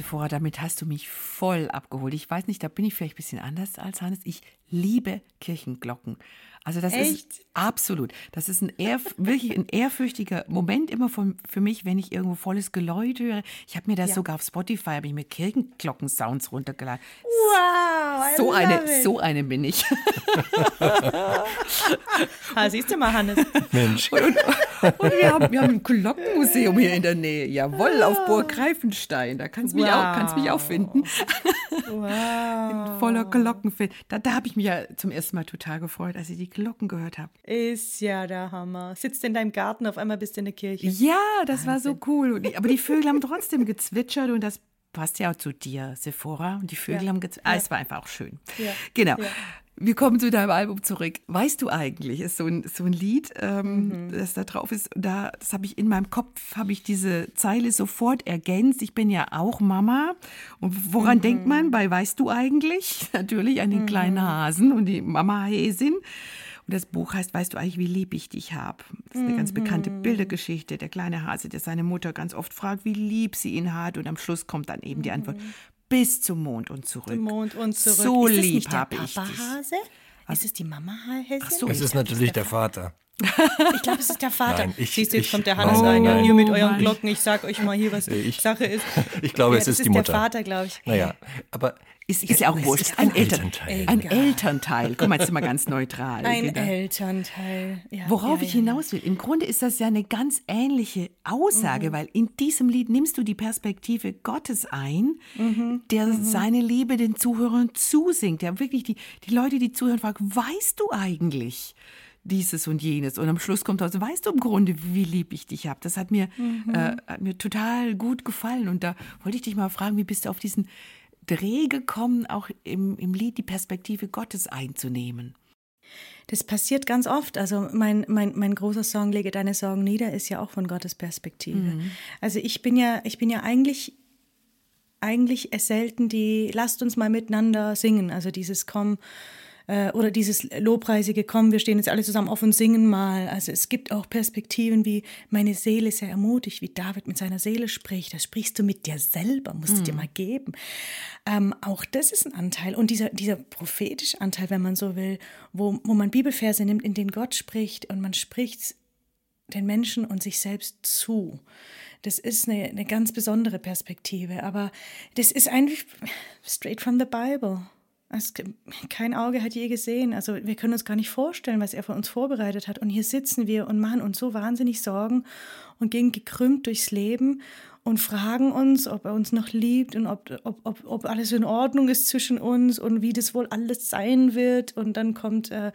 Sephora, damit hast du mich voll abgeholt. Ich weiß nicht, da bin ich vielleicht ein bisschen anders als Hannes. Ich liebe Kirchenglocken. Also das Echt? ist absolut. Das ist ein ehr, *laughs* wirklich ein ehrfürchtiger Moment immer von, für mich, wenn ich irgendwo volles Geläut höre. Ich habe mir das Ja. sogar auf Spotify, habe ich mir Kirchenglockensounds runtergeladen. Wow, I So eine, it. so eine bin ich. *laughs* Ah, siehst du mal, Hannes. Mensch. Und wir haben, wir haben ein Glockenmuseum hier in der Nähe. Jawohl, auf Burg Greifenstein. Da kannst du mich, auch, kannst mich auch finden. Wow. *laughs* Voller Glockenfilm. Da, da habe ich mich ja zum ersten Mal total gefreut, als ich die Glocken gehört habe. Ist ja der Hammer. Sitzt in deinem Garten, auf einmal bist du in der Kirche. Ja, das war so cool. Aber die *laughs* Vögel haben trotzdem gezwitschert und das passt ja auch zu dir, Sephora. Und die Vögel Ja. haben gezwitschert. Ah, es war einfach auch schön. Ja. Genau. Wir kommen zu deinem Album zurück. Weißt du eigentlich, ist so ein, so ein Lied, ähm, Mhm. das da drauf ist, da, das habe ich in meinem Kopf, habe ich diese Zeile sofort ergänzt. Ich bin ja auch Mama. Und woran Mhm. denkt man bei Weißt du eigentlich? *laughs* Natürlich an den kleinen Hasen und die Mama Häsin. Und das Buch heißt, weißt du eigentlich, wie lieb ich dich habe? Das ist eine ganz bekannte Mhm. Bildergeschichte. Der kleine Hase, der seine Mutter ganz oft fragt, wie lieb sie ihn hat. Und am Schluss kommt dann eben die Antwort, bis zum Mond und zurück. Mhm. Mond und zurück. So ist lieb nicht der habe ich dich. Papa-Hase? Ist es die Mama-Häsin? Ach so. Es ist natürlich der Vater. Ich glaube, es ist der Vater. Nein, ich- Siehst du, jetzt ich- kommt der Hannes nein, rein. Ja, nein. ihr mit euren. Glocken. Ich sag euch mal hier, was Ich- Sache ist. *laughs* Ich glaube, Ja, es das ist die Mutter. der Vater, glaube ich. Naja, aber Ist, ist ja auch wurscht. Ein, ein Eltern, Elternteil. ein. Elternteil. Guck mal, jetzt wir ganz neutral. Ein Genau. Elternteil. Ja, Worauf ja, ich ja. hinaus will, im Grunde ist das ja eine ganz ähnliche Aussage, Mhm. weil in diesem Lied nimmst du die Perspektive Gottes ein, Mhm. der seine Liebe den Zuhörern zusingt, der wirklich die, die Leute, die zuhören, fragt, weißt du eigentlich dieses und jenes? Und am Schluss kommt raus, weißt du im Grunde, wie lieb ich dich habe? Das hat mir, Mhm. äh, hat mir total gut gefallen und da wollte ich dich mal fragen, wie bist du auf diesen Dreh gekommen, auch im, im Lied die Perspektive Gottes einzunehmen? Das passiert ganz oft. Also mein, mein, mein großer Song Lege deine Sorgen nieder ist ja auch von Gottes Perspektive. Also ich bin ja, ich bin ja eigentlich, eigentlich selten die, lasst uns mal miteinander singen. Also dieses Komm, äh, oder dieses Lobpreisige, komm, wir stehen jetzt alle zusammen auf und singen mal. Also es gibt auch Perspektiven wie meine Seele sehr ermutigt, wie David mit seiner Seele spricht. Das sprichst du mit dir selber, musst du dir mal geben. Ähm, auch das ist ein Anteil. Und dieser, dieser prophetische Anteil, wenn man so will, wo, wo man Bibelverse nimmt, in denen Gott spricht und man spricht den Menschen und sich selbst zu. Das ist eine, eine ganz besondere Perspektive, aber das ist eigentlich straight from the Bible. Es, kein Auge hat je gesehen. Also wir können uns gar nicht vorstellen, was er für uns vorbereitet hat. Und hier sitzen wir und machen uns so wahnsinnig Sorgen und gehen gekrümmt durchs Leben und fragen uns, ob er uns noch liebt und ob, ob, ob, ob alles in Ordnung ist zwischen uns und wie das wohl alles sein wird. Und dann kommt äh,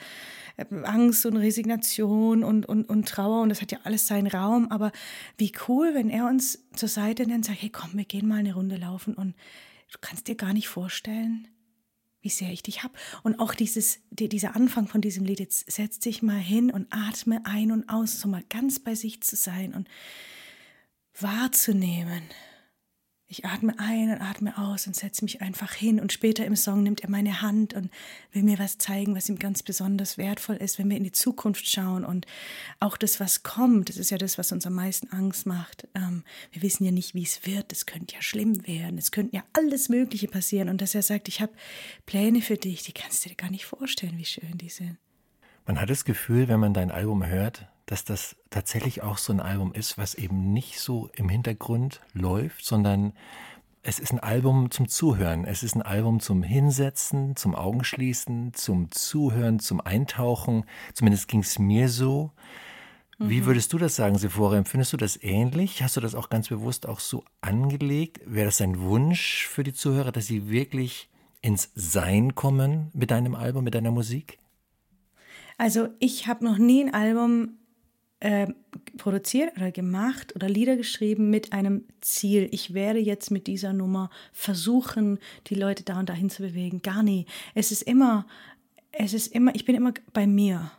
Angst und Resignation und, und, und Trauer und das hat ja alles seinen Raum. Aber wie cool, wenn er uns zur Seite nimmt und sagt, hey komm, wir gehen mal eine Runde laufen und du kannst dir gar nicht vorstellen, wie sehr ich dich hab. Und auch dieses, die, dieser Anfang von diesem Lied, jetzt setz dich mal hin und atme ein und aus, so mal ganz bei sich zu sein und wahrzunehmen. Ich atme ein und atme aus und setze mich einfach hin. Und später im Song nimmt er meine Hand und will mir was zeigen, was ihm ganz besonders wertvoll ist, wenn wir in die Zukunft schauen. Und auch das, was kommt, das ist ja das, was uns am meisten Angst macht. Ähm, wir wissen ja nicht, wie es wird. Es könnte ja schlimm werden. Es könnte ja alles Mögliche passieren. Und dass er sagt, ich habe Pläne für dich, die kannst du dir gar nicht vorstellen, wie schön die sind. Man hat das Gefühl, wenn man dein Album hört, dass das tatsächlich auch so ein Album ist, was eben nicht so im Hintergrund läuft, sondern es ist ein Album zum Zuhören. Es ist ein Album zum Hinsetzen, zum Augenschließen, zum Zuhören, zum Eintauchen. Zumindest ging es mir so. Wie würdest du das sagen, Sephora? Empfindest du das ähnlich? Hast du das auch ganz bewusst auch so angelegt? Wäre das ein Wunsch für die Zuhörer, dass sie wirklich ins Sein kommen mit deinem Album, mit deiner Musik? Also ich habe noch nie ein Album äh, produziert oder gemacht oder Lieder geschrieben mit einem Ziel. Ich werde jetzt mit dieser Nummer versuchen, die Leute da und dahin zu bewegen. Gar nie. Es ist immer, es ist immer, ich bin immer bei mir.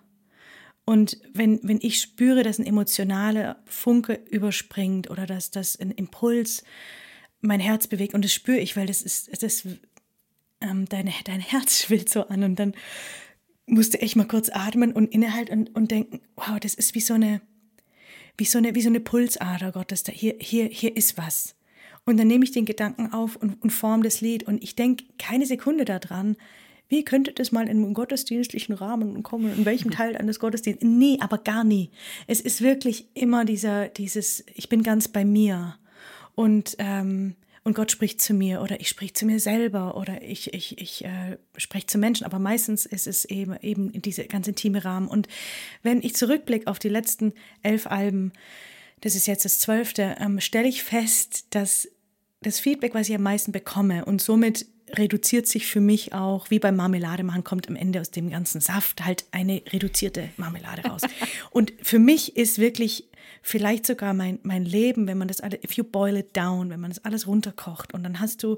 Und wenn, wenn ich spüre, dass ein emotionaler Funke überspringt oder dass das ein Impuls mein Herz bewegt, und das spüre ich, weil das ist, das, ähm, dein, dein Herz *laughs* schwillt so an und dann musste echt mal kurz atmen und innehalten und, und denken, wow, das ist wie so eine, wie so eine, wie so eine Pulsader Gottes, da hier, hier, hier ist was. Und dann nehme ich den Gedanken auf und, und form das Lied und ich denke keine Sekunde daran, wie könnte das mal in einem gottesdienstlichen Rahmen kommen, in welchem *laughs* Teil eines Gottesdienstes? Nee, aber gar nie. Es ist wirklich immer dieser, dieses, ich bin ganz bei mir. Und, ähm, und Gott spricht zu mir oder ich spreche zu mir selber oder ich, ich, ich äh, spreche zu Menschen. Aber meistens ist es eben, eben diese ganz intime Rahmen. Und wenn ich zurückblicke auf die letzten elf Alben, das ist jetzt das zwölfte, ähm, stelle ich fest, dass das Feedback, was ich am meisten bekomme und somit reduziert sich für mich auch, wie beim Marmelade machen, kommt am Ende aus dem ganzen Saft halt eine reduzierte Marmelade raus. *laughs* und für mich ist wirklich vielleicht sogar mein, mein Leben, wenn man das alles, if you boil it down, wenn man das alles runterkocht und dann hast du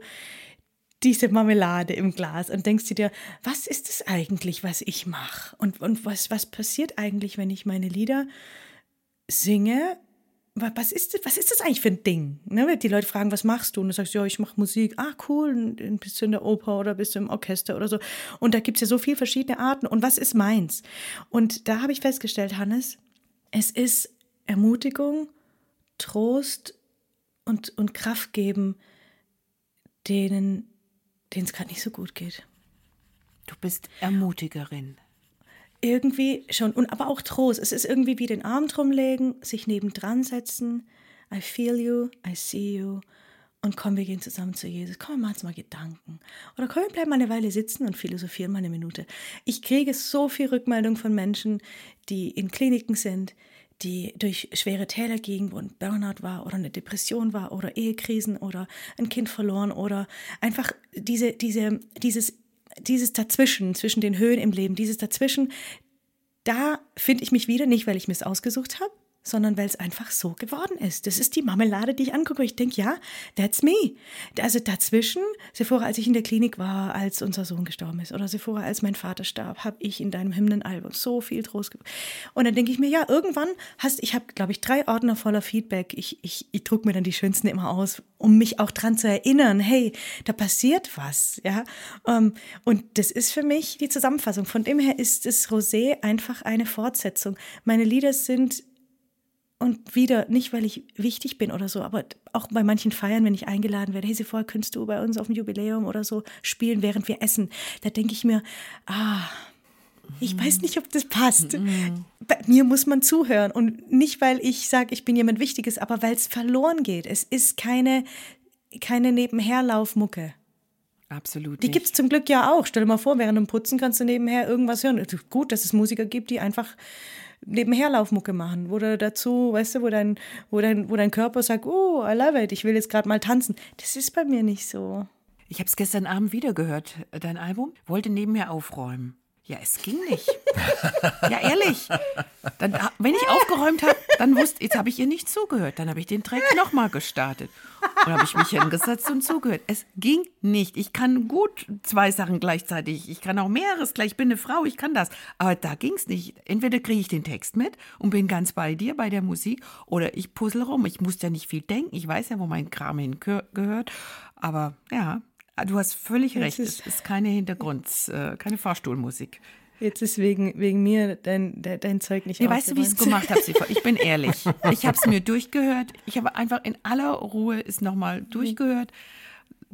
diese Marmelade im Glas und denkst dir, was ist es eigentlich, was ich mache? Und, und was, was passiert eigentlich, wenn ich meine Lieder singe was ist, das, was ist das eigentlich für ein Ding? Ne? Die Leute fragen, was machst du? Und du sagst, ja, ich mache Musik. Ah, cool, bist du in der Oper oder bist du im Orchester oder so. Und da gibt es ja so viele verschiedene Arten. Und was ist meins? Und da habe ich festgestellt, Hannes, es ist Ermutigung, Trost und, und Kraft geben, denen es gerade nicht so gut geht. Du bist Ermutigerin irgendwie schon, und aber auch Trost. Es ist irgendwie wie den Arm drum legen, sich nebendran setzen. I feel you, I see you. Und komm, wir gehen zusammen zu Jesus. Komm, wir machen uns mal Gedanken. Oder komm, wir bleiben mal eine Weile sitzen und philosophieren mal eine Minute. Ich kriege so viel Rückmeldung von Menschen, die in Kliniken sind, die durch schwere Täler gingen, wo ein Burnout war oder eine Depression war oder Ehekrisen oder ein Kind verloren oder einfach diese, diese, dieses dieses Dazwischen, zwischen den Höhen im Leben, dieses Dazwischen, da finde ich mich wieder, nicht weil ich mir es ausgesucht habe, sondern weil es einfach so geworden ist. Das ist die Marmelade, die ich angucke. Ich denke, ja, that's me. Also dazwischen, Sephora, als ich in der Klinik war, als unser Sohn gestorben ist, oder Sephora, als mein Vater starb, habe ich in deinem Hymnenalbum so viel Trost gegeben. Und dann denke ich mir, ja, irgendwann hast, ich habe, glaube ich, drei Ordner voller Feedback. Ich, ich, ich drucke mir dann die schönsten immer aus, um mich auch dran zu erinnern, hey, da passiert was, ja. Ähm, und das ist für mich die Zusammenfassung. Von dem her ist das Rosé einfach eine Fortsetzung. Meine Lieder sind und wieder, nicht weil ich wichtig bin oder so, aber auch bei manchen Feiern, wenn ich eingeladen werde, hey, sie vorher könntest du bei uns auf dem Jubiläum oder so spielen, während wir essen. Da denke ich mir, ah, ich weiß nicht, ob das passt. Bei mir muss man zuhören. Und nicht, weil ich sage, ich bin jemand Wichtiges, aber weil es verloren geht. Es ist keine, keine Nebenherlaufmucke. Absolut. Die gibt es zum Glück ja auch. Stell dir mal vor, während dem Putzen kannst du nebenher irgendwas hören. Gut, dass es Musiker gibt, die einfach nebenher Laufmucke machen, wo du dazu, weißt du, wo dein, wo dein, wo dein Körper sagt, oh, I love it, ich will jetzt gerade mal tanzen. Das ist bei mir nicht so. Ich habe es gestern Abend wieder gehört, dein Album, wollte nebenher aufräumen. Ja, es ging nicht. ja, ehrlich. Dann, wenn ich aufgeräumt habe, dann wusste jetzt habe ich ihr nicht zugehört. Dann habe ich den Track nochmal gestartet. Und habe ich mich hingesetzt und zugehört. Es ging nicht. Ich kann gut zwei Sachen gleichzeitig. Ich kann auch mehreres gleich. Ich bin eine Frau, ich kann das. Aber da ging es nicht. Entweder kriege ich den Text mit und bin ganz bei dir, bei der Musik, oder ich puzzle rum. Ich muss ja nicht viel denken. Ich weiß ja, wo mein Kram hingehört. Aber ja, Ah, du hast völlig recht. Ist, es ist keine Hintergrund, äh, keine Fahrstuhlmusik. Jetzt ist wegen, wegen mir dein, dein Zeug nicht nee, Weißt du, wie ich es gemacht habe, Ich bin ehrlich. *laughs* Ich habe es mir durchgehört. Ich habe einfach in aller Ruhe es nochmal mhm. durchgehört.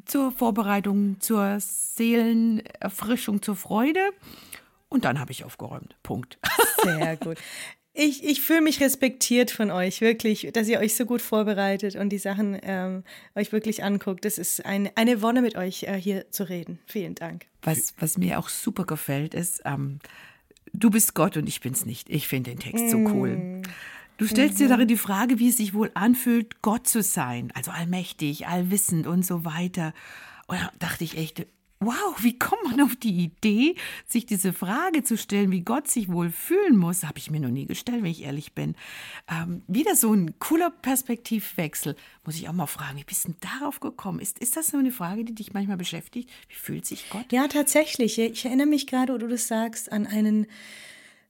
Zur Vorbereitung, zur Seelenerfrischung, zur Freude. Und dann habe ich aufgeräumt. Punkt. Sehr gut. *laughs* Ich, ich fühle mich respektiert von euch, wirklich, dass ihr euch so gut vorbereitet und die Sachen ähm, euch wirklich anguckt. Das ist ein, eine Wonne, mit euch äh, hier zu reden. Vielen Dank. Was, was mir auch super gefällt, ist, ähm, du bist Gott und ich bin's nicht. Ich finde den Text so cool. Mm. Du stellst mhm. dir darin die Frage, wie es sich wohl anfühlt, Gott zu sein, also allmächtig, allwissend und so weiter. Und da dachte ich echt, wow, wie kommt man auf die Idee, sich diese Frage zu stellen, wie Gott sich wohl fühlen muss? Habe ich mir noch nie gestellt, wenn ich ehrlich bin. Ähm, wieder so ein cooler Perspektivwechsel. Muss ich auch mal fragen, wie bist du denn darauf gekommen? Ist, ist das so eine Frage, die dich manchmal beschäftigt? Wie fühlt sich Gott? Ja, tatsächlich. Ich erinnere mich gerade, wo du das sagst, an einen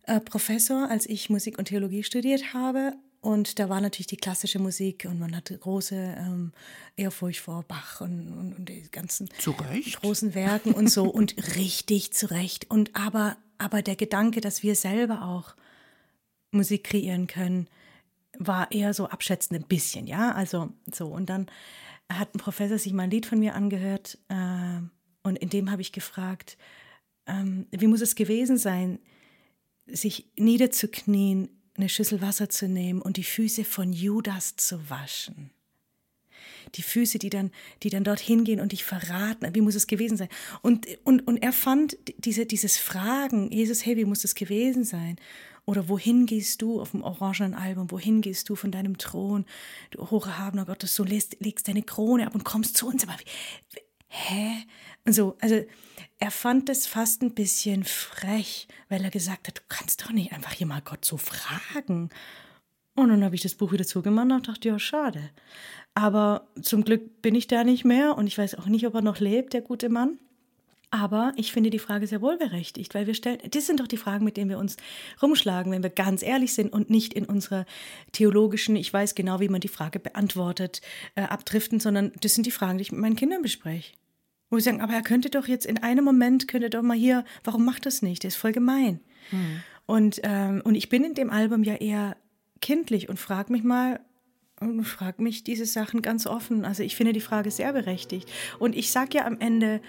äh, Professor, als ich Musik und Theologie studiert habe. Und da war natürlich die klassische Musik und man hatte große ähm, Ehrfurcht vor Bach und, und, und die ganzen zurecht. großen Werken und so und *laughs* richtig zurecht. Und aber, aber der Gedanke, dass wir selber auch Musik kreieren können, war eher so abschätzend ein bisschen, ja. Also so. Und dann hat ein Professor sich mal ein Lied von mir angehört äh, und in dem habe ich gefragt, ähm, wie muss es gewesen sein, sich niederzuknien, eine Schüssel Wasser zu nehmen und die Füße von Judas zu waschen? die Füße, die dann, die dann dorthin gehen und dich verraten. Wie muss es gewesen sein? Und, und, und er fand diese, dieses Fragen, Jesus, hey, wie muss es gewesen sein? Oder wohin gehst du auf dem orangenen Album? Wohin gehst du von deinem Thron? Du hocherhabener Gottes, so legst, legst deine Krone ab und kommst zu uns. Aber wie, hä? So, also er fand es fast ein bisschen frech, weil er gesagt hat, du kannst doch nicht einfach hier mal Gott so fragen. Und dann habe ich das Buch wieder zugemacht und dachte, ja, schade. Aber zum Glück bin ich da nicht mehr und ich weiß auch nicht, ob er noch lebt, der gute Mann. Aber ich finde die Frage sehr wohlberechtigt, weil wir stellen, das sind doch die Fragen, mit denen wir uns rumschlagen, wenn wir ganz ehrlich sind und nicht in unserer theologischen, ich weiß genau, wie man die Frage beantwortet, äh, abdriften, sondern das sind die Fragen, die ich mit meinen Kindern bespreche. Wo sie sagen, aber er könnte doch jetzt in einem Moment, könnte doch mal hier, warum macht das nicht? Das ist voll gemein. Hm. Und, ähm, und ich bin in dem Album ja eher kindlich und frage mich mal, und frage mich diese Sachen ganz offen. Also ich finde die Frage sehr berechtigt. Und ich sage ja am Ende,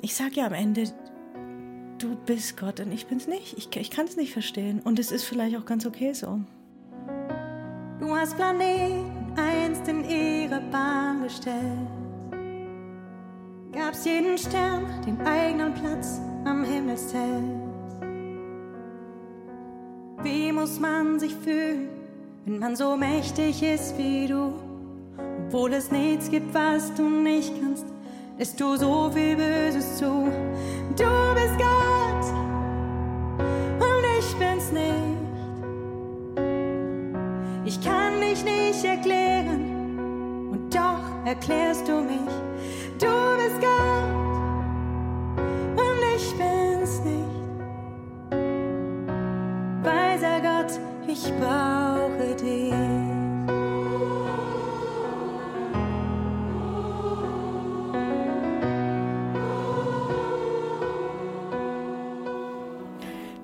ich sage ja am Ende, du bist Gott und ich bin's nicht. Ich, ich kann es nicht verstehen. Und es ist vielleicht auch ganz okay so. Du hast Planeten einst in ihre Bahn gestellt. Gab's jeden Stern den eigenen Platz am Himmelszelt. Wie muss man sich fühlen? wenn man so mächtig ist wie du. Obwohl es nichts gibt, was du nicht kannst, lässt du so viel Böses zu. Du bist Gott und ich bin's nicht. Ich kann dich nicht erklären und doch erklärst du mich. Ich brauch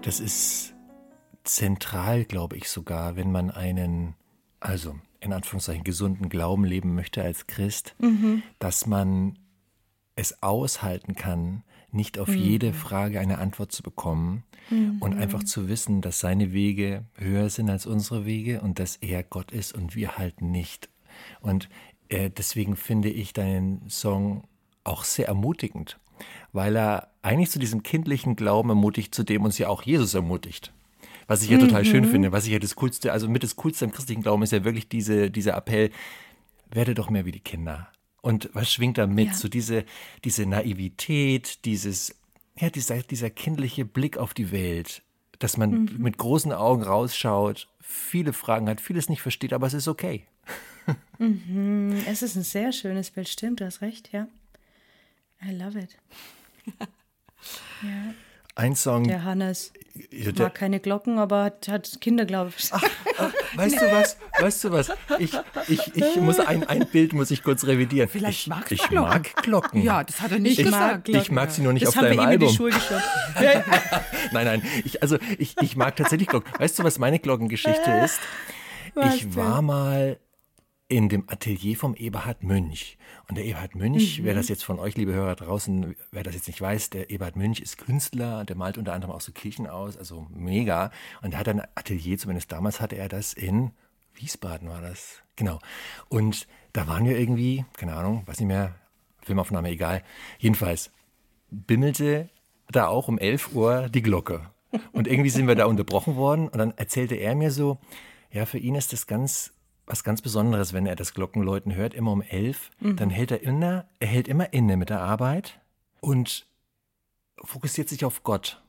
das ist zentral, glaube ich sogar, wenn man einen, also in Anführungszeichen gesunden Glauben leben möchte als Christ, mhm. dass man es aushalten kann, nicht auf mhm. jede Frage eine Antwort zu bekommen mhm. und einfach zu wissen, dass seine Wege höher sind als unsere Wege und dass er Gott ist und wir halt nicht. Und äh, deswegen finde ich deinen Song auch sehr ermutigend, weil er eigentlich zu diesem kindlichen Glauben ermutigt, zu dem uns ja auch Jesus ermutigt. Was ich ja total mhm. schön finde, was ich ja das Coolste, also mit das Coolste im christlichen Glauben ist ja wirklich diese, dieser Appell, werde doch mehr wie die Kinder. Und was schwingt da mit? Ja. So diese, diese Naivität, dieses, ja, dieser, dieser kindliche Blick auf die Welt, dass man mhm. mit großen Augen rausschaut, viele Fragen hat, vieles nicht versteht, aber es ist okay. Mhm. Es ist ein sehr schönes Bild, stimmt, du hast recht, ja. I love it. *laughs* ja. Ein Song. Der Hannes der, mag keine Glocken, aber hat, hat Kinder, glaube ich. Ach, ach, weißt du was? Weißt du was? Ich, ich, ich muss ein, ein Bild muss ich kurz revidieren. Vielleicht ich, magst ich Glocken. mag Glocken. Ja, das hat er nicht ich gesagt. Mag ich mag sie nur nicht das auf deinem Album. Die Schuhe *laughs* nein, nein. Ich, also ich, ich mag tatsächlich Glocken. Weißt du, was meine Glockengeschichte ist? Ich war mal in dem Atelier vom Eberhard Münch. Und der Eberhard Münch, mhm. wer das jetzt von euch, liebe Hörer draußen, wer das jetzt nicht weiß, der Eberhard Münch ist Künstler, der malt unter anderem auch so Kirchen aus, also mega. Und er hat ein Atelier, zumindest damals hatte er das in Wiesbaden war das. Genau. Und da waren wir irgendwie, keine Ahnung, weiß nicht mehr, Filmaufnahme, egal. Jedenfalls bimmelte da auch um 11 Uhr die Glocke. Und irgendwie sind wir da *laughs* unterbrochen worden und dann erzählte er mir so, ja, für ihn ist das ganz was ganz Besonderes, wenn er das Glockenläuten hört, immer um elf. Mhm. Dann hält er immer, er hält immer inne mit der Arbeit und fokussiert sich auf Gott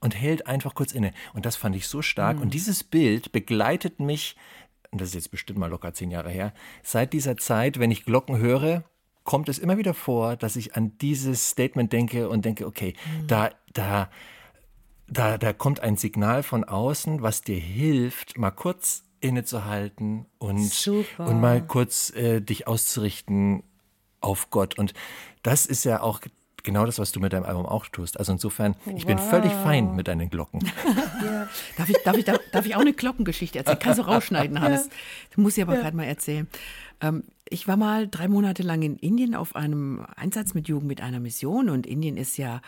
und hält einfach kurz inne. Und das fand ich so stark. Mhm. Und dieses Bild begleitet mich, und das ist jetzt bestimmt mal locker zehn Jahre her, seit dieser Zeit, wenn ich Glocken höre, kommt es immer wieder vor, dass ich an dieses Statement denke und denke, okay, mhm. da, da, da, da kommt ein Signal von außen, was dir hilft, mal kurz innezuhalten und, und mal kurz äh, dich auszurichten auf Gott. Und das ist ja auch genau das, was du mit deinem Album auch tust. Also insofern, ich wow. bin völlig fein mit deinen Glocken. *laughs* ja. darf, ich, darf, ich, darf, darf, ich auch eine Glockengeschichte erzählen? Kannst du rausschneiden, Hannes? Du musst sie aber ja. gerade mal erzählen. Ähm, ich war mal drei Monate lang in Indien auf einem Einsatz mit Jugend mit einer Mission und Indien ist ja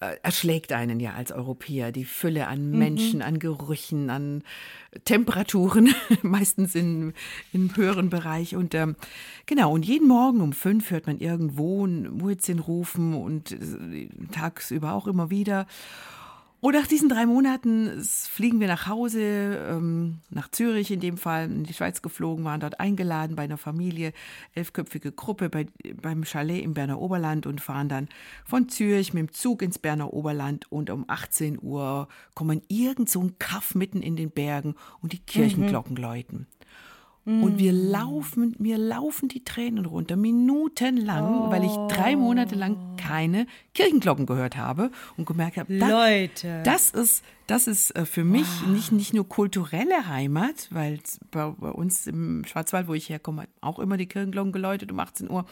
erschlägt einen ja als Europäer. Die Fülle an Menschen, an Gerüchen, an Temperaturen, *laughs* meistens in, im höheren Bereich. Und ähm, genau, und jeden Morgen um fünf hört man irgendwo einen Muezzin rufen und äh, tagsüber auch immer wieder. Und nach diesen drei Monaten fliegen wir nach Hause, ähm, nach Zürich in dem Fall, in die Schweiz geflogen, waren dort eingeladen bei einer Familie, elfköpfige Gruppe bei, beim Chalet im Berner Oberland und fahren dann von Zürich mit dem Zug ins Berner Oberland und um 18 Uhr kommen irgend so ein Kaff mitten in den Bergen und die Kirchenglocken mhm. läuten. Und wir mm. laufen, mir laufen die Tränen runter, minutenlang, oh. weil ich drei Monate lang keine Kirchenglocken gehört habe und gemerkt habe, da, Leute. das ist, das ist äh, für mich wow. nicht, nicht nur kulturelle Heimat, weil bei, bei, uns im Schwarzwald, wo ich herkomme, auch immer die Kirchenglocken geläutet um 18 Uhr,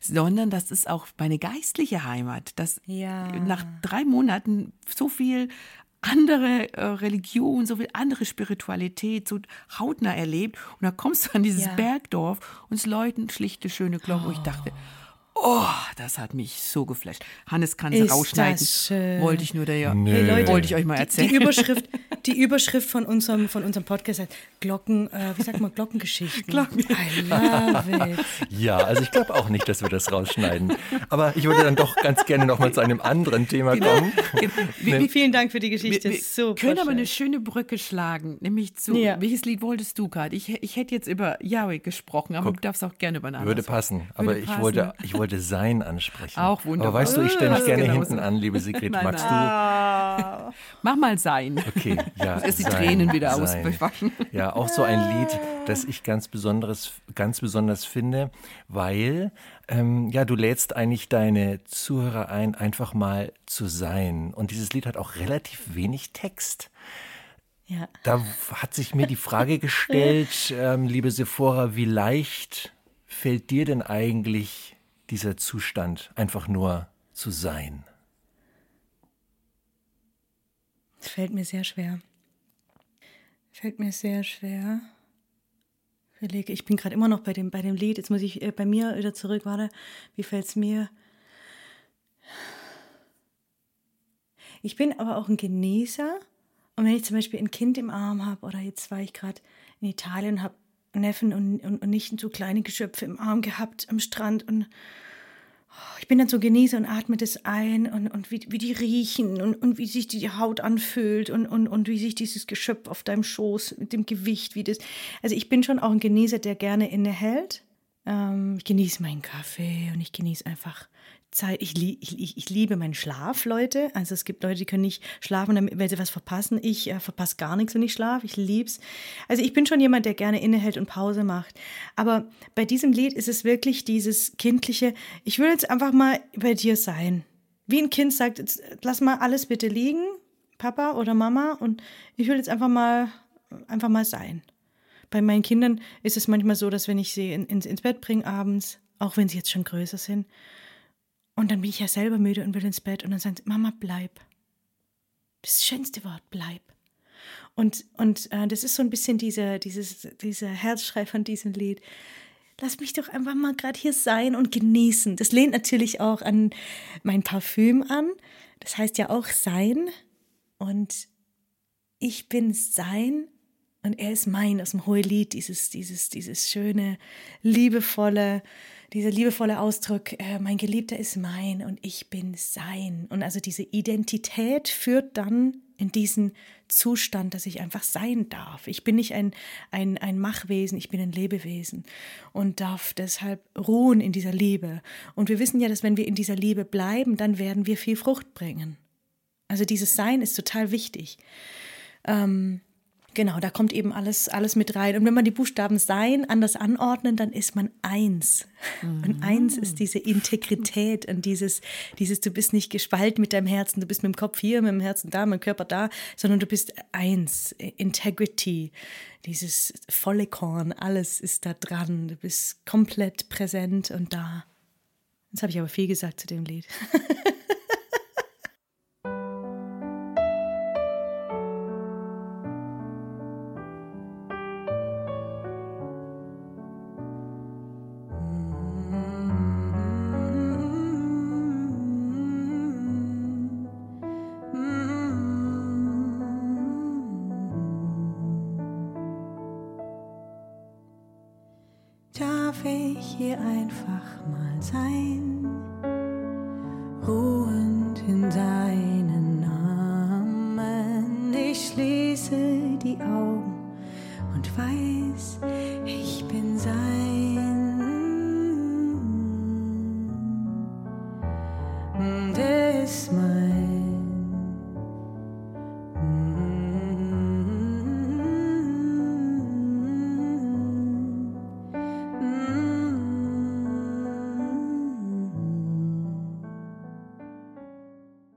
sondern das ist auch meine geistliche Heimat, dass ja. nach drei Monaten so viel andere äh, Religion, so viel andere Spiritualität so hautnah erlebt. Und da kommst du an dieses ja. Bergdorf und es läuten schlichte, schöne Glocken. Oh. Und ich dachte, Oh, das hat mich so geflasht. Hannes kann es rausschneiden. Wollte ich nur der, hey Leute, wollte ich euch mal erzählen. Die, die, Überschrift, *laughs* die Überschrift von unserem, von unserem Podcast heißt Glocken, äh, wie sagt man, Glockengeschichten. Glocken. I love it. Ja, also ich glaube auch nicht, dass wir das rausschneiden. Aber ich würde dann doch ganz gerne noch mal zu einem anderen Thema genau. kommen. Wie, wie, vielen Dank für die Geschichte. Wir, wir so können aber eine schöne Brücke schlagen, nämlich zu, ja. welches Lied wolltest du gerade? Ich, ich hätte jetzt über Yahweh gesprochen, aber Guck, du darfst auch gerne über ein anderes. Würde passen, aber würde ich, passen. Wollte, ich wollte wollte Sein ansprechen. Auch wunderbar. Aber weißt du, ich stelle mich gerne genauso. hinten an, liebe Sigrid. Nein, *laughs* Magst nein. du? Mach mal Sein. Okay, ja. Ist die Tränen wieder ausgewaschen. Ja, auch so ein Lied, das ich ganz besonderes, ganz besonders finde, weil ähm, ja, du lädst eigentlich deine Zuhörer ein, einfach mal zu sein. Und dieses Lied hat auch relativ wenig Text. Ja. Da hat sich mir die Frage *laughs* gestellt, ähm, liebe Sephora, wie leicht fällt dir denn eigentlich dieser Zustand, einfach nur zu sein? Es fällt mir sehr schwer. Fällt mir sehr schwer. Ich bin gerade immer noch bei dem, bei dem Lied. Jetzt muss ich äh, bei mir wieder zurück. Warte, wie fällt es mir? Ich bin aber auch ein Genießer. Und wenn ich zum Beispiel ein Kind im Arm habe, oder jetzt war ich gerade in Italien und habe Neffen und, und, und nicht so kleine Geschöpfe im Arm gehabt am Strand und oh, ich bin dann so genieße und atme das ein und, und wie, wie die riechen und, und wie sich die Haut anfühlt und, und, und wie sich dieses Geschöpf auf deinem Schoß mit dem Gewicht, wie das. Also ich bin schon auch ein Genießer, der gerne innehält. Ähm, ich genieße meinen Kaffee und ich genieße einfach Zeit. Ich, ich, ich, liebe meinen Schlaf, Leute. Also es gibt Leute, die können nicht schlafen, weil sie was verpassen. Ich äh, verpasse gar nichts, wenn ich schlafe. Ich lieb's. Also ich bin schon jemand, der gerne innehält und Pause macht. Aber bei diesem Lied ist es wirklich dieses kindliche, ich will jetzt einfach mal bei dir sein. Wie ein Kind sagt, jetzt lass mal alles bitte liegen, Papa oder Mama, und ich will jetzt einfach mal, einfach mal sein. Bei meinen Kindern ist es manchmal so, dass wenn ich sie in, ins, ins Bett bringe abends, auch wenn sie jetzt schon größer sind, und dann bin ich ja selber müde und will ins Bett und dann sagt Mama, bleib. Das schönste Wort, bleib. Und, und äh, das ist so ein bisschen dieser, dieses, dieser Herzschrei von diesem Lied. Lass mich doch einfach mal gerade hier sein und genießen. Das lehnt natürlich auch an mein Parfüm an. Das heißt ja auch sein. Und ich bin sein und er ist mein aus dem Hohelied, dieses, dieses, dieses schöne, liebevolle, dieser liebevolle Ausdruck, äh, mein Geliebter ist mein und ich bin sein. Und also diese Identität führt dann in diesen Zustand, dass ich einfach sein darf. Ich bin nicht ein, ein, ein Machwesen, ich bin ein Lebewesen und darf deshalb ruhen in dieser Liebe. Und wir wissen ja, dass wenn wir in dieser Liebe bleiben, dann werden wir viel Frucht bringen. Also dieses Sein ist total wichtig. Ähm, Genau, da kommt eben alles, alles mit rein. Und wenn man die Buchstaben Sein anders anordnen, dann ist man eins. Mhm. Und eins ist diese Integrität und dieses, dieses, du bist nicht gespalten mit deinem Herzen, du bist mit dem Kopf hier, mit dem Herzen da, mit dem Körper da, sondern du bist eins. Integrity, dieses volle Korn, alles ist da dran. Du bist komplett präsent und da. Jetzt habe ich aber viel gesagt zu dem Lied. *laughs* hier einfach mal sein,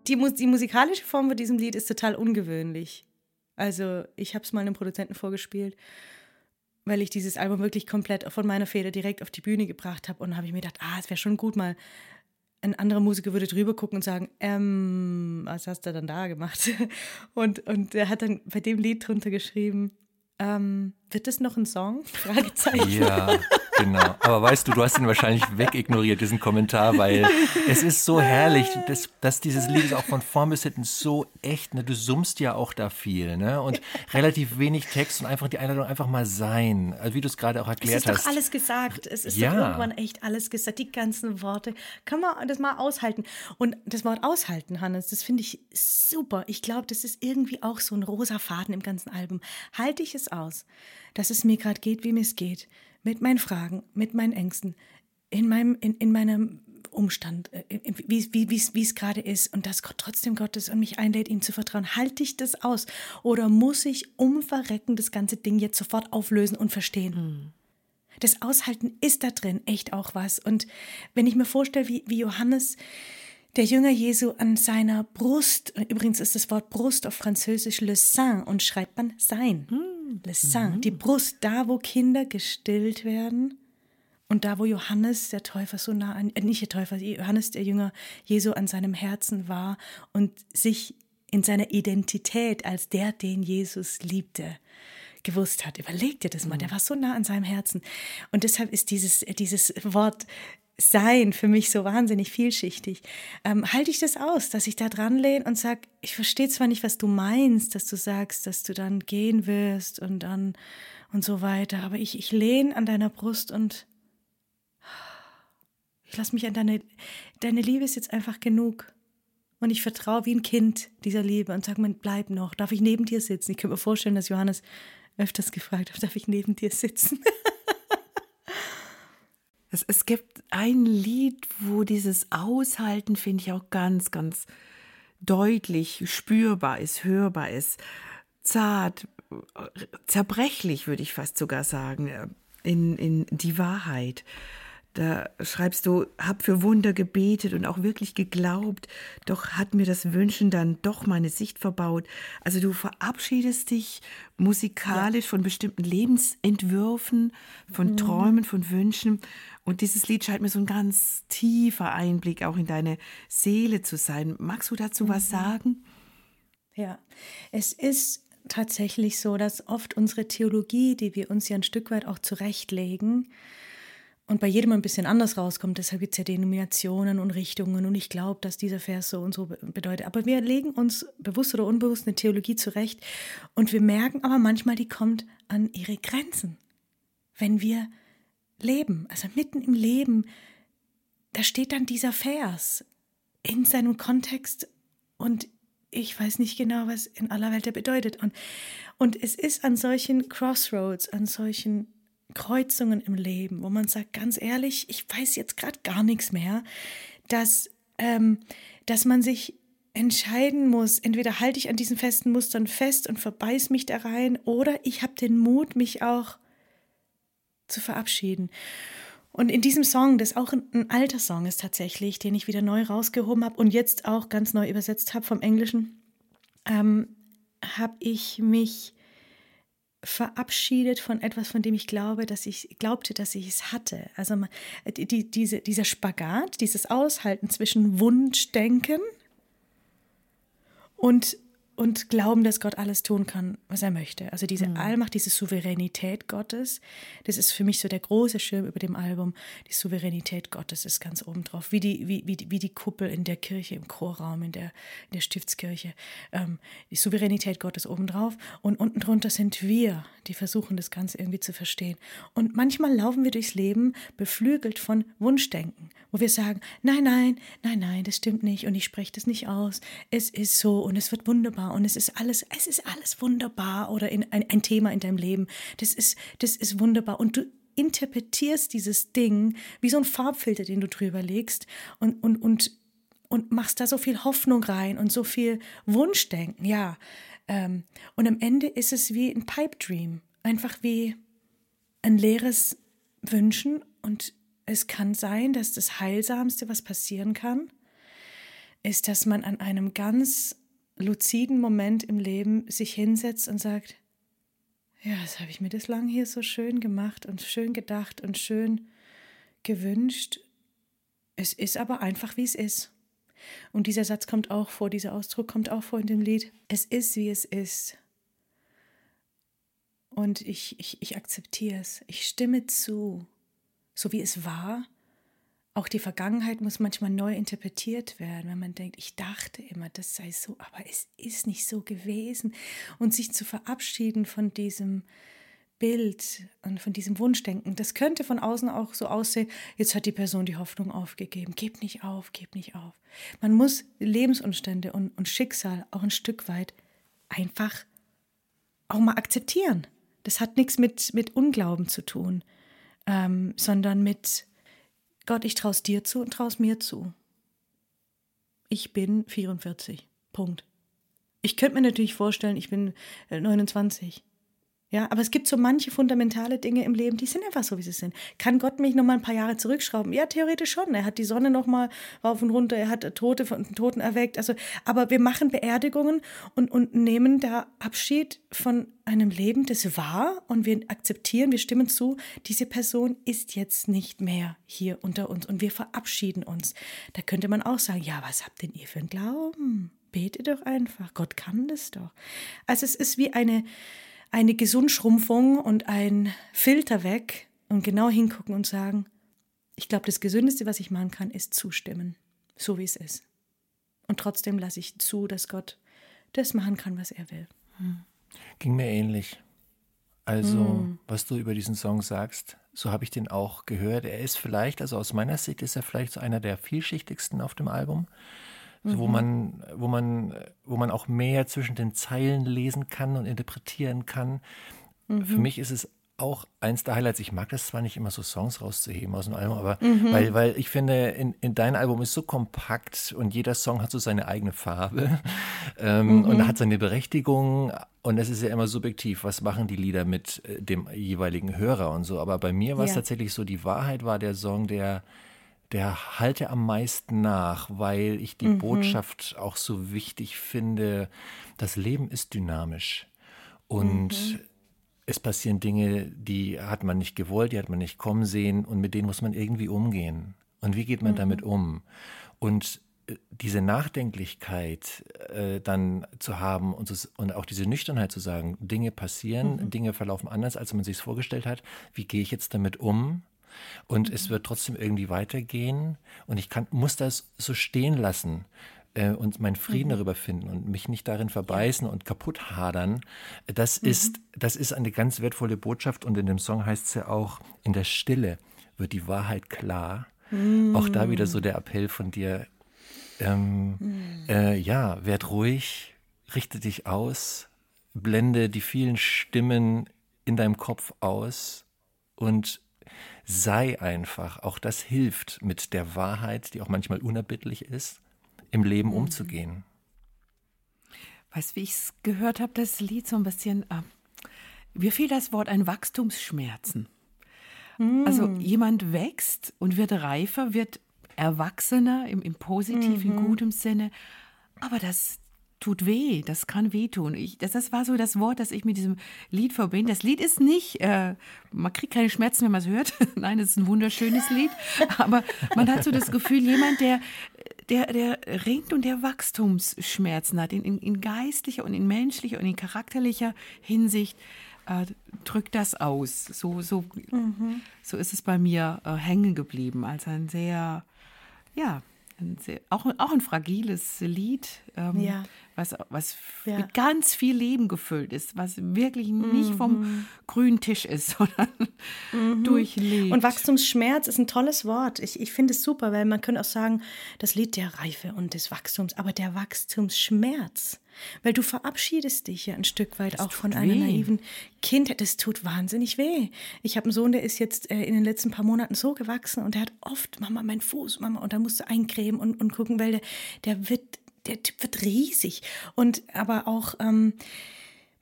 Die, die musikalische Form von diesem Lied ist total ungewöhnlich. Also ich habe es mal einem Produzenten vorgespielt, weil ich dieses Album wirklich komplett von meiner Feder direkt auf die Bühne gebracht habe. Und habe ich mir gedacht, ah, es wäre schon gut, mal ein anderer Musiker würde drüber gucken und sagen, ähm, was hast du dann da gemacht? *laughs* Und, und er hat dann bei dem Lied drunter geschrieben, ähm, wird das noch ein Song? *laughs* Fragezeichen. Ja, genau. Aber weißt du, du hast ihn wahrscheinlich wegignoriert, diesen Kommentar, weil es ist so herrlich, dass, dass dieses Lied ist auch von vorn bis hinten so echt. Ne? Du summst ja auch da viel ne? und relativ wenig Text und einfach die Einladung einfach mal sein, also wie du es gerade auch erklärt hast. Es ist doch alles gesagt. Es ist Ja. doch irgendwann echt alles gesagt. Die ganzen Worte. Kann man das mal aushalten. Und das Wort aushalten, Hannes, das finde ich super. Ich glaube, das ist irgendwie auch so ein rosa Faden im ganzen Album. Halte ich es aus, dass es mir gerade geht, wie mir es geht. Mit meinen Fragen, mit meinen Ängsten, in meinem, in, in meinem Umstand, äh, wie, wie, wie, es- gerade ist und dass Gott trotzdem Gott ist und mich einlädt, ihm zu vertrauen. Halte ich das aus? Oder muss ich um Verrecken das ganze Ding jetzt sofort auflösen und verstehen? Das Aushalten ist da drin echt auch was. Und wenn ich mir vorstelle, wie, wie Johannes, der Jünger Jesu, an seiner Brust, übrigens ist das Wort Brust auf Französisch le sein und schreibt man sein. Le sein, die Brust, da wo Kinder gestillt werden. Und da, wo Johannes, der Täufer, so nah an, äh, nicht der Täufer, Johannes, der Jünger Jesu, an seinem Herzen war und sich in seiner Identität als der, den Jesus liebte, gewusst hat. Überleg dir das mal, der war so nah an seinem Herzen. Und deshalb ist dieses, dieses Wort sein für mich so wahnsinnig vielschichtig. Ähm, halte ich das aus, dass ich da dran lehne und sage, ich verstehe zwar nicht, was du meinst, dass du sagst, dass du dann gehen wirst und dann und so weiter, aber ich, ich lehne an deiner Brust und ich lasse mich an deine, deine Liebe ist jetzt einfach genug. Und ich vertraue wie ein Kind dieser Liebe und sage bleib noch, darf ich neben dir sitzen? Ich könnte mir vorstellen, dass Johannes öfters gefragt hat, darf ich neben dir sitzen? *laughs* Es, es gibt ein Lied, wo dieses Aushalten, finde ich, auch ganz, ganz deutlich spürbar ist, hörbar ist, zart, äh, zerbrechlich, würde ich fast sogar sagen, äh, in, in die Wahrheit. Da schreibst du, hab für Wunder gebetet und auch wirklich geglaubt, doch hat mir das Wünschen dann doch meine Sicht verbaut. Also du verabschiedest dich musikalisch von bestimmten Lebensentwürfen, von Träumen, von Wünschen. Und dieses Lied scheint mir so ein ganz tiefer Einblick auch in deine Seele zu sein. Magst du dazu was sagen? Ja, es ist tatsächlich so, dass oft unsere Theologie, die wir uns ja ein Stück weit auch zurechtlegen, und bei jedem ein bisschen anders rauskommt. Deshalb gibt es ja Denominationen und Richtungen und ich glaube, dass dieser Vers so und so be- bedeutet. Aber wir legen uns bewusst oder unbewusst eine Theologie zurecht und wir merken aber manchmal, die kommt an ihre Grenzen. Wenn wir leben, also mitten im Leben, da steht dann dieser Vers in seinem Kontext und ich weiß nicht genau, was in aller Welt er bedeutet. Und, und es ist an solchen Crossroads, an solchen Kreuzungen im Leben, wo man sagt, ganz ehrlich, ich weiß jetzt gerade gar nichts mehr, dass, ähm, dass man sich entscheiden muss, entweder halte ich an diesen festen Mustern fest und verbeiß mich da rein, oder ich habe den Mut, mich auch zu verabschieden. Und in diesem Song, das auch ein, alter Song ist tatsächlich, den ich wieder neu rausgehoben habe und jetzt auch ganz neu übersetzt habe vom Englischen, ähm, habe ich mich verabschiedet von etwas, von dem ich glaube, dass ich glaubte, dass ich es hatte. Also die, diese, dieser Spagat, dieses Aushalten zwischen Wunschdenken und, und glauben, dass Gott alles tun kann, was er möchte. Also diese mhm. Allmacht, diese Souveränität Gottes, das ist für mich so der große Schirm über dem Album. Die Souveränität Gottes ist ganz oben drauf, wie die, wie, wie, wie die Kuppel in der Kirche, im Chorraum, in der, in der Stiftskirche. Ähm, die Souveränität Gottes oben drauf und unten drunter sind wir, die versuchen, das Ganze irgendwie zu verstehen. Und manchmal laufen wir durchs Leben beflügelt von Wunschdenken, wo wir sagen, nein, nein, nein, nein, das stimmt nicht und ich spreche das nicht aus. Es ist so und es wird wunderbar und es ist alles, es ist alles wunderbar oder in, ein, ein Thema in deinem Leben. Das ist, das ist wunderbar. Und du interpretierst dieses Ding wie so ein Farbfilter, den du drüber legst und, und, und, und machst da so viel Hoffnung rein und so viel Wunschdenken, ja. Ähm, und am Ende ist es wie ein Pipe Dream, einfach wie ein leeres Wünschen und es kann sein, dass das Heilsamste, was passieren kann, ist, dass man an einem ganz luziden Moment im Leben sich hinsetzt und sagt, ja, das habe ich mir das lang hier so schön gemacht und schön gedacht und schön gewünscht. Es ist aber einfach, wie es ist. Und dieser Satz kommt auch vor, dieser Ausdruck kommt auch vor in dem Lied. Es ist, wie es ist. Und ich, ich, ich akzeptiere es. Ich stimme zu, so wie es war auch die Vergangenheit muss manchmal neu interpretiert werden, wenn man denkt, ich dachte immer, das sei so, aber es ist nicht so gewesen. Und sich zu verabschieden von diesem Bild und von diesem Wunschdenken, das könnte von außen auch so aussehen, jetzt hat die Person die Hoffnung aufgegeben. Gib nicht auf, gib nicht auf. Man muss Lebensumstände und, und Schicksal auch ein Stück weit einfach auch mal akzeptieren. Das hat nichts mit, mit Unglauben zu tun, ähm, sondern mit Gott, ich traue dir zu und traue mir zu. Ich bin 44. Punkt. Ich könnte mir natürlich vorstellen, ich bin 29. Ja, aber es gibt so manche fundamentale Dinge im Leben, die sind einfach so, wie sie sind. Kann Gott mich noch mal ein paar Jahre zurückschrauben? Ja, theoretisch schon. Er hat die Sonne noch mal rauf und runter, er hat Tote von Toten erweckt. Also, aber wir machen Beerdigungen und, und nehmen da Abschied von einem Leben, das war und wir akzeptieren, wir stimmen zu, diese Person ist jetzt nicht mehr hier unter uns und wir verabschieden uns. Da könnte man auch sagen, ja, was habt denn ihr für einen Glauben? Bete doch einfach. Gott kann das doch. Also es ist wie eine eine Gesundschrumpfung und ein Filter weg und genau hingucken und sagen, ich glaube, das Gesündeste, was ich machen kann, ist zustimmen, so wie es ist. Und trotzdem lasse ich zu, dass Gott das machen kann, was er will. Hm. Ging mir ähnlich. Also, hm. was du über diesen Song sagst, so habe ich den auch gehört. Er ist vielleicht, also aus meiner Sicht ist er vielleicht so einer der vielschichtigsten auf dem Album mhm. wo man, wo man, wo man auch mehr zwischen den Zeilen lesen kann und interpretieren kann. Mhm. Für mich ist es auch eins der Highlights. Ich mag das zwar nicht immer so Songs rauszuheben aus dem Album, aber mhm. weil, weil ich finde, in, in dein Album ist so kompakt und jeder Song hat so seine eigene Farbe *laughs* ähm, mhm. und hat seine Berechtigung. Und es ist ja immer subjektiv, was machen die Lieder mit äh, dem jeweiligen Hörer und so. Aber bei mir war es ja. tatsächlich so, die Wahrheit war der Song, der der halte am meisten nach, weil ich die mhm. Botschaft auch so wichtig finde. Das Leben ist dynamisch und mhm. es passieren Dinge, die hat man nicht gewollt, die hat man nicht kommen sehen und mit denen muss man irgendwie umgehen. Und wie geht man mhm. damit um? Und äh, diese Nachdenklichkeit äh, dann zu haben und, zu, und, auch diese Nüchternheit zu sagen, Dinge passieren, mhm. Dinge verlaufen anders, als man sich es vorgestellt hat. Wie gehe ich jetzt damit um? Und mhm. es wird trotzdem irgendwie weitergehen. Und ich kann, muss das so stehen lassen äh, und meinen Frieden mhm. darüber finden und mich nicht darin verbeißen und kaputt hadern. Das, mhm. ist, das ist eine ganz wertvolle Botschaft. Und in dem Song heißt es ja auch, in der Stille wird die Wahrheit klar. Mhm. Auch da wieder so der Appell von dir. Ähm, mhm. äh, ja, werd ruhig, richte dich aus, blende die vielen Stimmen in deinem Kopf aus und sei einfach. Auch das hilft, mit der Wahrheit, die auch manchmal unerbittlich ist, im Leben mhm. umzugehen. Weißt du, wie ich es gehört habe, das Lied so ein bisschen, äh, mir fiel das Wort ein Wachstumsschmerzen. Mhm. Also jemand wächst und wird reifer, wird erwachsener im, im positiven, mhm. guten Sinne. Aber das, tut weh, das kann wehtun. Ich, das, das war so das Wort, das ich mit diesem Lied verbinde. Das Lied ist nicht, äh, man kriegt keine Schmerzen, wenn man es hört. *laughs* Nein, es ist ein wunderschönes Lied. Aber man hat so das Gefühl, jemand, der, der, der ringt und der Wachstumsschmerzen hat, in, in, in geistlicher und in menschlicher und in charakterlicher Hinsicht äh, drückt das aus. So, so, mhm. so ist es bei mir äh, hängen geblieben, als ein sehr, ja, ein sehr, auch, auch ein fragiles Lied, ähm, ja. was, was ja. mit ganz viel Leben gefüllt ist, was wirklich nicht mhm. vom grünen Tisch ist, *laughs* sondern mhm. durchlebt. Und Wachstumsschmerz ist ein tolles Wort. Ich, ich finde es super, weil man könnte auch sagen, das Lied der Reife und des Wachstums, aber der Wachstumsschmerz weil du verabschiedest dich ja ein Stück weit das auch von einer weh. naiven Kindheit. Das tut wahnsinnig weh. Ich habe einen Sohn, der ist jetzt äh, in den letzten paar Monaten so gewachsen und der hat oft, Mama, mein Fuß, Mama, und da musst du eincremen und, und gucken, weil der, der wird, der Typ wird riesig. Und aber auch, ähm,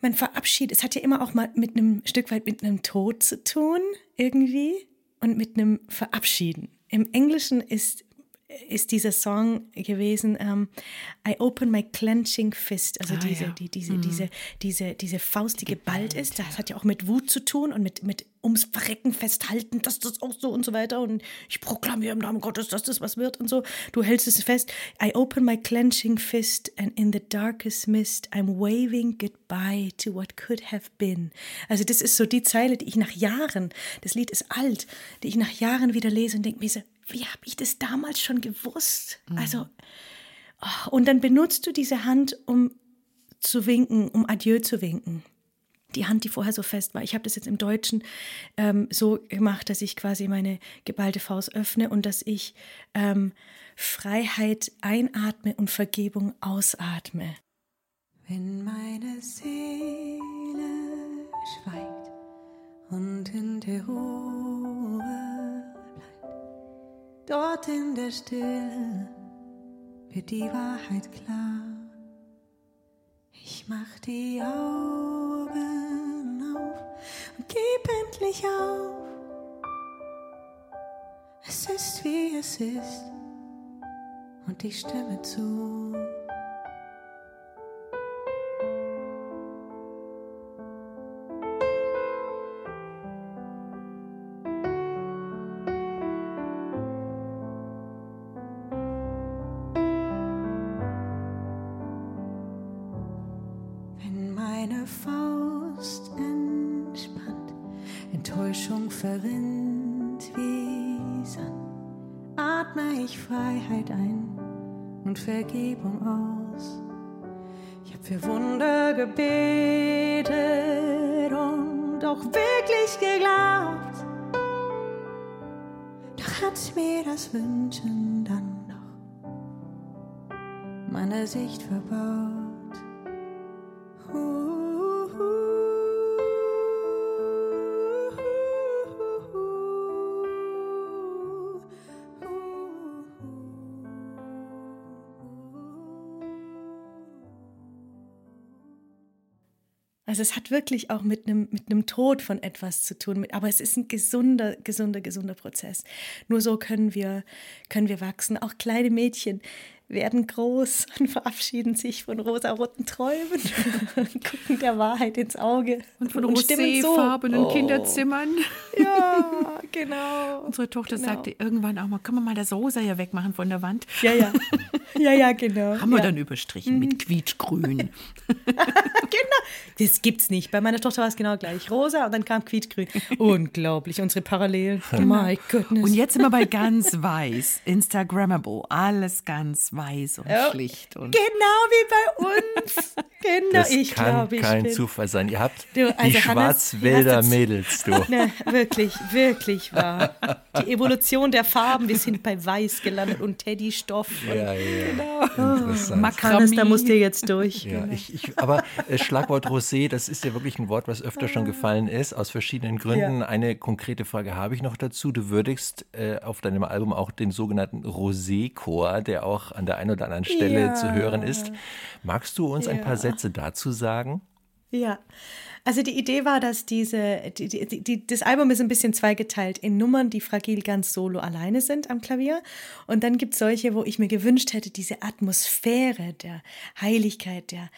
man verabschiedet, es hat ja immer auch mal mit einem Stück weit mit einem Tod zu tun, irgendwie, und mit einem Verabschieden. Im Englischen ist ist dieser Song gewesen, um, ähm, I open my clenching fist, also ah, diese, ja. die, diese, mhm. diese, diese, diese Faust, die geballt ist. Das hat ja auch mit Wut zu tun und mit, mit ums Verrecken festhalten, dass das auch so und so weiter. Und ich proklamiere im Namen Gottes, dass das was wird und so. Du hältst es fest. I open my clenching fist and in the darkest mist I'm waving goodbye to what could have been. Also das ist so die Zeile, die ich nach Jahren, das Lied ist alt, die ich nach Jahren wieder lese und denke mir so, wie habe ich das damals schon gewusst? Mhm. Also, oh, und dann benutzt du diese Hand, um zu winken, um Adieu zu winken. Die Hand, die vorher so fest war. Ich habe das jetzt im Deutschen ähm, so gemacht, dass ich quasi meine geballte Faust öffne und dass ich ähm, Freiheit einatme und Vergebung ausatme. Wenn meine Seele schweigt und in der Ruhe Dort in der Stille wird die Wahrheit klar. Ich mach die Augen auf und gib endlich auf. Es ist wie es ist und ich stimme zu. Vergebung aus. Ich habe für Wunder gebetet und auch wirklich geglaubt. Doch hat mir das Wünschen dann noch meine Sicht verbaut. Also es hat wirklich auch mit einem, mit einem Tod von etwas zu tun, aber es ist ein gesunder, gesunder, gesunder Prozess. Nur so können wir, können wir wachsen. Auch kleine Mädchen werden groß *laughs* und verabschieden sich von rosaroten Träumen und gucken der Wahrheit ins Auge. Und von roséfarbenen so. oh. Kinderzimmern. Ja, genau. *laughs* Unsere Tochter genau. sagte irgendwann auch mal, können wir mal das Rosa hier wegmachen von der Wand? Ja, ja. *laughs* *laughs* Ja, ja, genau. Haben wir ja. dann überstrichen mhm. mit quietschgrün. *laughs* genau. Das gibt's nicht. Bei meiner Tochter war es genau gleich. Rosa und dann kam quietschgrün. *laughs* Unglaublich, unsere Parallelen. Genau. My goodness. Und jetzt sind wir bei ganz weiß. Instagrammable. Alles ganz weiß und ja. schlicht. Und genau wie bei uns. Genau, das ich glaube, ich kein bin. Zufall sein. Ihr habt du, also die Schwarzwälder Mädels, du. Ne, wirklich, wirklich wahr. Die Evolution der Farben. Wir sind bei Weiß gelandet und Teddystoff. Ja, ja. Genau. Makramie. da musst ihr jetzt durch. Ja, genau. ich, ich, aber äh, Schlagwort Rosé, das ist ja wirklich ein Wort, was öfter schon gefallen ist, aus verschiedenen Gründen. Ja. Eine konkrete Frage habe ich noch dazu. Du würdigst äh, auf deinem Album auch den sogenannten Rosé-Chor, der auch an der einen oder anderen Stelle ja. zu hören ist. Magst du uns ein paar Sätze dazu sagen? Ja, also die Idee war, dass diese, die, die, die, das Album ist ein bisschen zweigeteilt in Nummern, die fragil ganz solo alleine sind am Klavier. Und dann gibt es solche, wo ich mir gewünscht hätte, diese Atmosphäre der Heiligkeit, der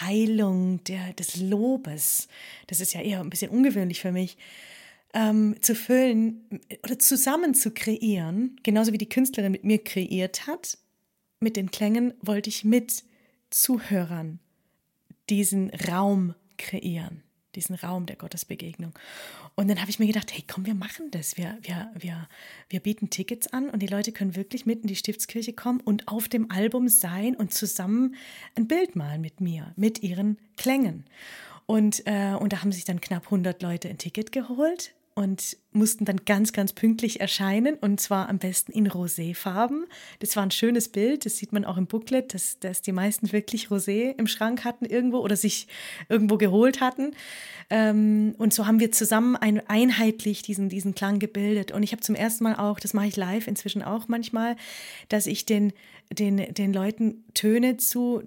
Heilung, der, des Lobes, das ist ja eher ein bisschen ungewöhnlich für mich, ähm, zu füllen oder zusammen zu kreieren, genauso wie die Künstlerin mit mir kreiert hat. Mit den Klängen wollte ich mit Zuhörern diesen Raum kreieren, diesen Raum der Gottesbegegnung. Und dann habe ich mir gedacht, hey, komm, wir machen das. Wir, wir, wir, wir bieten Tickets an und die Leute können wirklich mit in die Stiftskirche kommen und auf dem Album sein und zusammen ein Bild malen mit mir, mit ihren Klängen. Und, äh, und da haben sich dann knapp 100 Leute ein Ticket geholt und mussten dann ganz, ganz pünktlich erscheinen und zwar am besten in Roséfarben. Das war ein schönes Bild, das sieht man auch im Booklet, dass, dass die meisten wirklich Rosé im Schrank hatten irgendwo oder sich irgendwo geholt hatten. Ähm, und so haben wir zusammen ein, einheitlich diesen, diesen Klang gebildet. Und ich habe zum ersten Mal auch, das mache ich live inzwischen auch manchmal, dass ich den, den, den Leuten Töne zu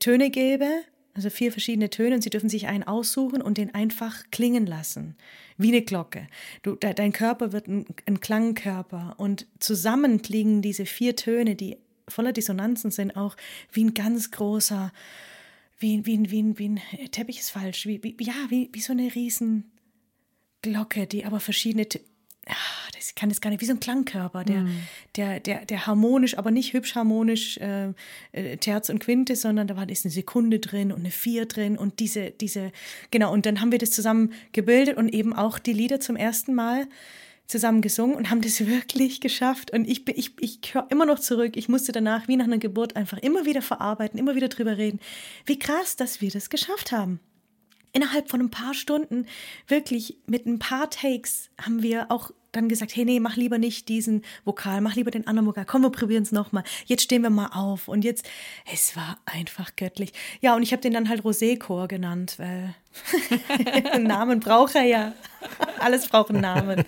Töne gebe also vier verschiedene Töne und sie dürfen sich einen aussuchen und den einfach klingen lassen. Wie eine Glocke. Du, de, dein Körper wird ein, ein Klangkörper und zusammen klingen diese vier Töne, die voller Dissonanzen sind, auch wie ein ganz großer, wie, wie, wie, wie ein Teppich ist falsch, wie, wie, ja, wie, wie so eine riesen Glocke, die aber verschiedene ach, das kann das gar nicht, wie so ein Klangkörper, der, mm. der, der, der harmonisch, aber nicht hübsch harmonisch, äh, äh, Terz und Quinte, sondern da war ist eine Sekunde drin und eine Vier drin und diese, diese, genau, und dann haben wir das zusammen gebildet und eben auch die Lieder zum ersten Mal zusammen gesungen und haben das *laughs* wirklich geschafft. Und ich, ich, ich höre immer noch zurück. Ich musste danach, wie nach einer Geburt, einfach immer wieder verarbeiten, immer wieder drüber reden. Wie krass, dass wir das geschafft haben innerhalb von ein paar Stunden, wirklich mit ein paar Takes, haben wir auch dann gesagt, hey, nee, mach lieber nicht diesen Vokal, mach lieber den anderen Vokal. Komm, wir probieren es nochmal. Jetzt stehen wir mal auf. Und jetzt, es war einfach göttlich. Ja, und ich habe den dann halt Rosé-Chor genannt, weil einen *laughs* Namen braucht er ja. *laughs* Alles braucht einen Namen.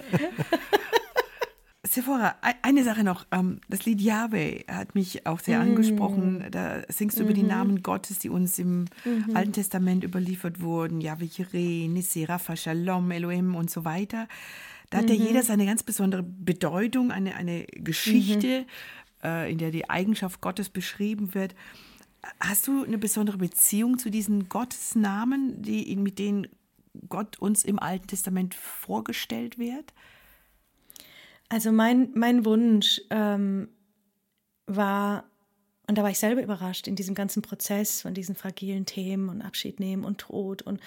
Sephora, eine Sache noch. Ähm, das Lied Yahweh hat mich auch sehr mm. angesprochen. Da singst du -hmm. über die mhm. Namen Gottes, die uns im -hmm. Alten Testament überliefert wurden. Yahweh Jireh, Nissi, Rapha, Shalom, Elohim und so weiter. Da hat ja jeder mhm. seine ganz besondere Bedeutung, eine, eine Geschichte, mhm. äh, in der die Eigenschaft Gottes beschrieben wird. Hast du eine besondere Beziehung zu diesen Gottesnamen, die, mit denen Gott uns im Alten Testament vorgestellt wird? Also mein, mein Wunsch ähm, war, und da war ich selber überrascht in diesem ganzen Prozess von diesen fragilen Themen und Abschied nehmen und Tod und,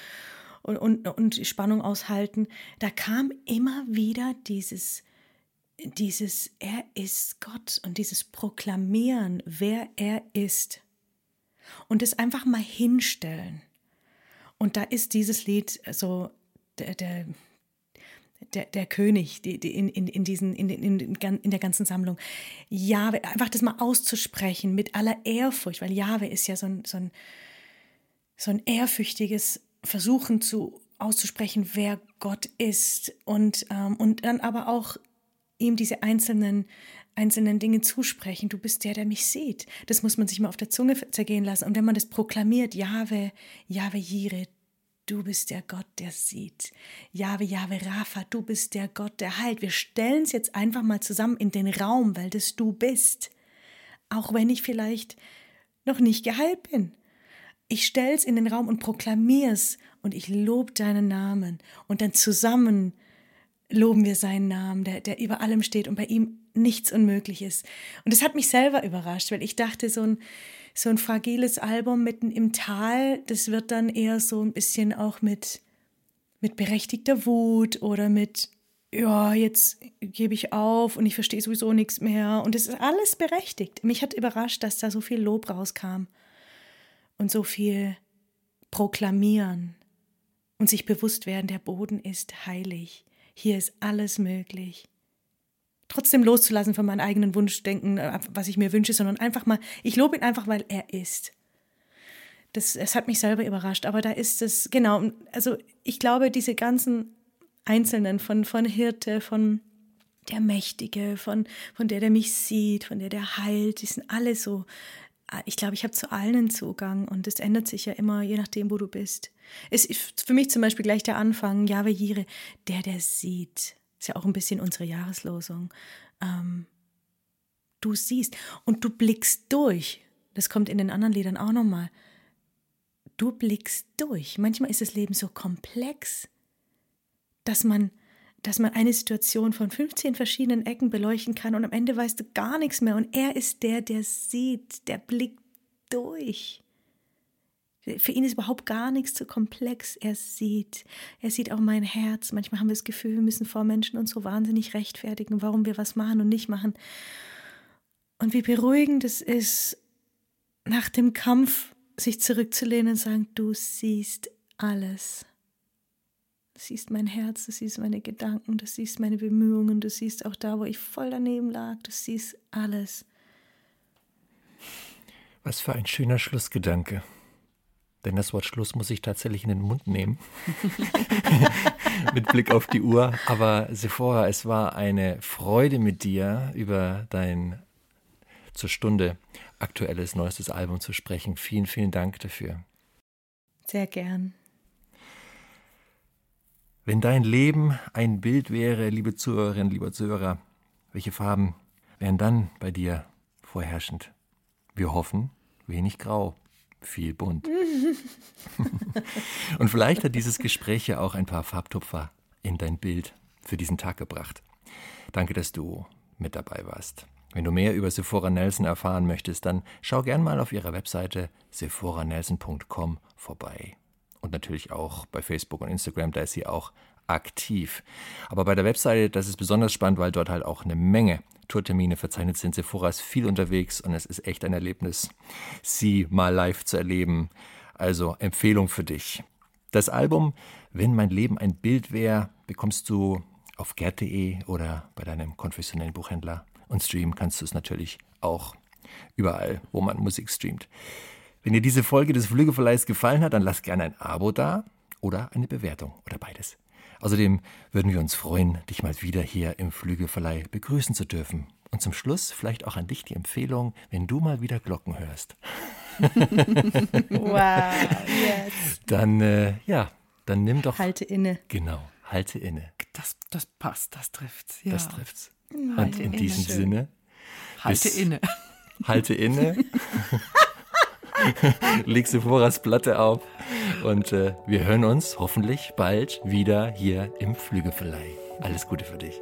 und, und, und Spannung aushalten, da kam immer wieder dieses, dieses Er ist Gott und dieses Proklamieren, wer er ist. Und es einfach mal hinstellen. Und da ist dieses Lied so der, der der, der König die, die in, in, in, diesen, in, in, in der ganzen Sammlung. Jahwe, einfach das mal auszusprechen mit aller Ehrfurcht, weil Jahwe ist ja so ein, so ein, so ein ehrfürchtiges Versuchen zu auszusprechen, wer Gott ist und, ähm, und dann aber auch ihm diese einzelnen einzelnen Dinge zusprechen. Du bist der, der mich sieht. Das muss man sich mal auf der Zunge zergehen lassen. Und wenn man das proklamiert, Jahwe, Jahwe Jire, Du bist der Gott, der sieht. Jahwe, Jahwe, Rapha, du bist der Gott, der heilt. Wir stellen es jetzt einfach mal zusammen in den Raum, weil das du bist. Auch wenn ich vielleicht noch nicht geheilt bin. Ich stelle es in den Raum und proklamiere es und ich lobe deinen Namen. Und dann zusammen loben wir seinen Namen, der, der über allem steht und bei ihm nichts unmöglich ist. Und das hat mich selber überrascht, weil ich dachte, so ein, so ein fragiles Album mitten im Tal, das wird dann eher so ein bisschen auch mit, mit berechtigter Wut oder mit, ja, jetzt gebe ich auf und ich verstehe sowieso nichts mehr. Und es ist alles berechtigt. Mich hat überrascht, dass da so viel Lob rauskam und so viel proklamieren und sich bewusst werden, der Boden ist heilig. Hier ist alles möglich trotzdem loszulassen von meinem eigenen Wunschdenken, äh, was ich mir wünsche, sondern einfach mal, ich lobe ihn einfach, weil er ist. Das, das hat mich selber überrascht, aber da ist es, genau, also ich glaube, diese ganzen Einzelnen von, von Hirte, von der Mächtige, von, von der, der mich sieht, von der, der heilt, die sind alle so. Ah, ich glaube, ich habe zu allen Zugang und es ändert sich ja immer, je nachdem, wo du bist. Es ist für mich zum Beispiel gleich der Anfang, Jahwe Jire, der, der sieht, ist ja auch ein bisschen unsere Jahreslosung. Ähm, du siehst und du blickst durch. Das kommt in den anderen Liedern auch nochmal. Du blickst durch. Manchmal ist das Leben so komplex, dass man dass man eine Situation von 15 verschiedenen Ecken beleuchten kann und am Ende weißt du gar nichts mehr. Und er ist der, der sieht, der blickt durch. Für ihn ist überhaupt gar nichts zu komplex. Er sieht, er sieht auch mein Herz. Manchmal haben wir das Gefühl, wir müssen vor Menschen uns so wahnsinnig rechtfertigen, warum wir was machen und nicht machen. Und wie beruhigend es ist, nach dem Kampf sich zurückzulehnen und sagen, du siehst alles. Du siehst mein Herz, du siehst meine Gedanken, du siehst meine Bemühungen, du siehst auch da, wo ich voll daneben lag, du siehst alles. Was für ein schöner Schlussgedanke. Denn das Wort Schluss muss ich tatsächlich in den Mund nehmen. *laughs* mit Blick auf die Uhr. Aber Sephora, es war eine Freude mit dir über dein zur Stunde aktuelles, neuestes Album zu sprechen. Vielen, vielen Dank dafür. Sehr gern. Wenn dein Leben ein Bild wäre, liebe Zuhörerinnen, lieber Zuhörer, welche Farben wären dann bei dir vorherrschend? Wir hoffen, wenig grau, viel bunt. *laughs* Und vielleicht hat dieses Gespräch ja auch ein paar Farbtupfer in dein Bild für diesen Tag gebracht. Danke, dass du mit dabei warst. Wenn du mehr über Sephora Nelson erfahren möchtest, dann schau gern mal auf ihrer Webseite sephoranelson.com vorbei. Und natürlich auch bei Facebook und Instagram, da ist sie auch aktiv. Aber bei der Webseite, das ist besonders spannend, weil dort halt auch eine Menge Tourtermine verzeichnet sind. Sephora ist viel unterwegs und es ist echt ein Erlebnis, sie mal live zu erleben. Also Empfehlung für dich. Das Album Wenn mein Leben ein Bild wäre, bekommst du auf gerd.de oder bei deinem konfessionellen Buchhändler. Und streamen kannst du es natürlich auch überall, wo man Musik streamt. Wenn dir diese Folge des Flügelverleihs gefallen hat, dann lass gerne ein Abo da oder eine Bewertung oder beides. Außerdem würden wir uns freuen, dich mal wieder hier im Flügelverleih begrüßen zu dürfen. Und zum Schluss vielleicht auch an dich die Empfehlung, wenn du mal wieder Glocken hörst. wow, yes. Dann, äh, ja, dann nimm doch. Halte inne. Genau, halte inne. Das, das passt, das trifft's. Ja. Das trifft's. Und in diesem Schön. Sinne. Halte inne. Halte inne. *laughs* *laughs* Leg Sephoras Platte auf. Und äh, wir hören uns hoffentlich bald wieder hier im Flügelverleih. Alles Gute für dich.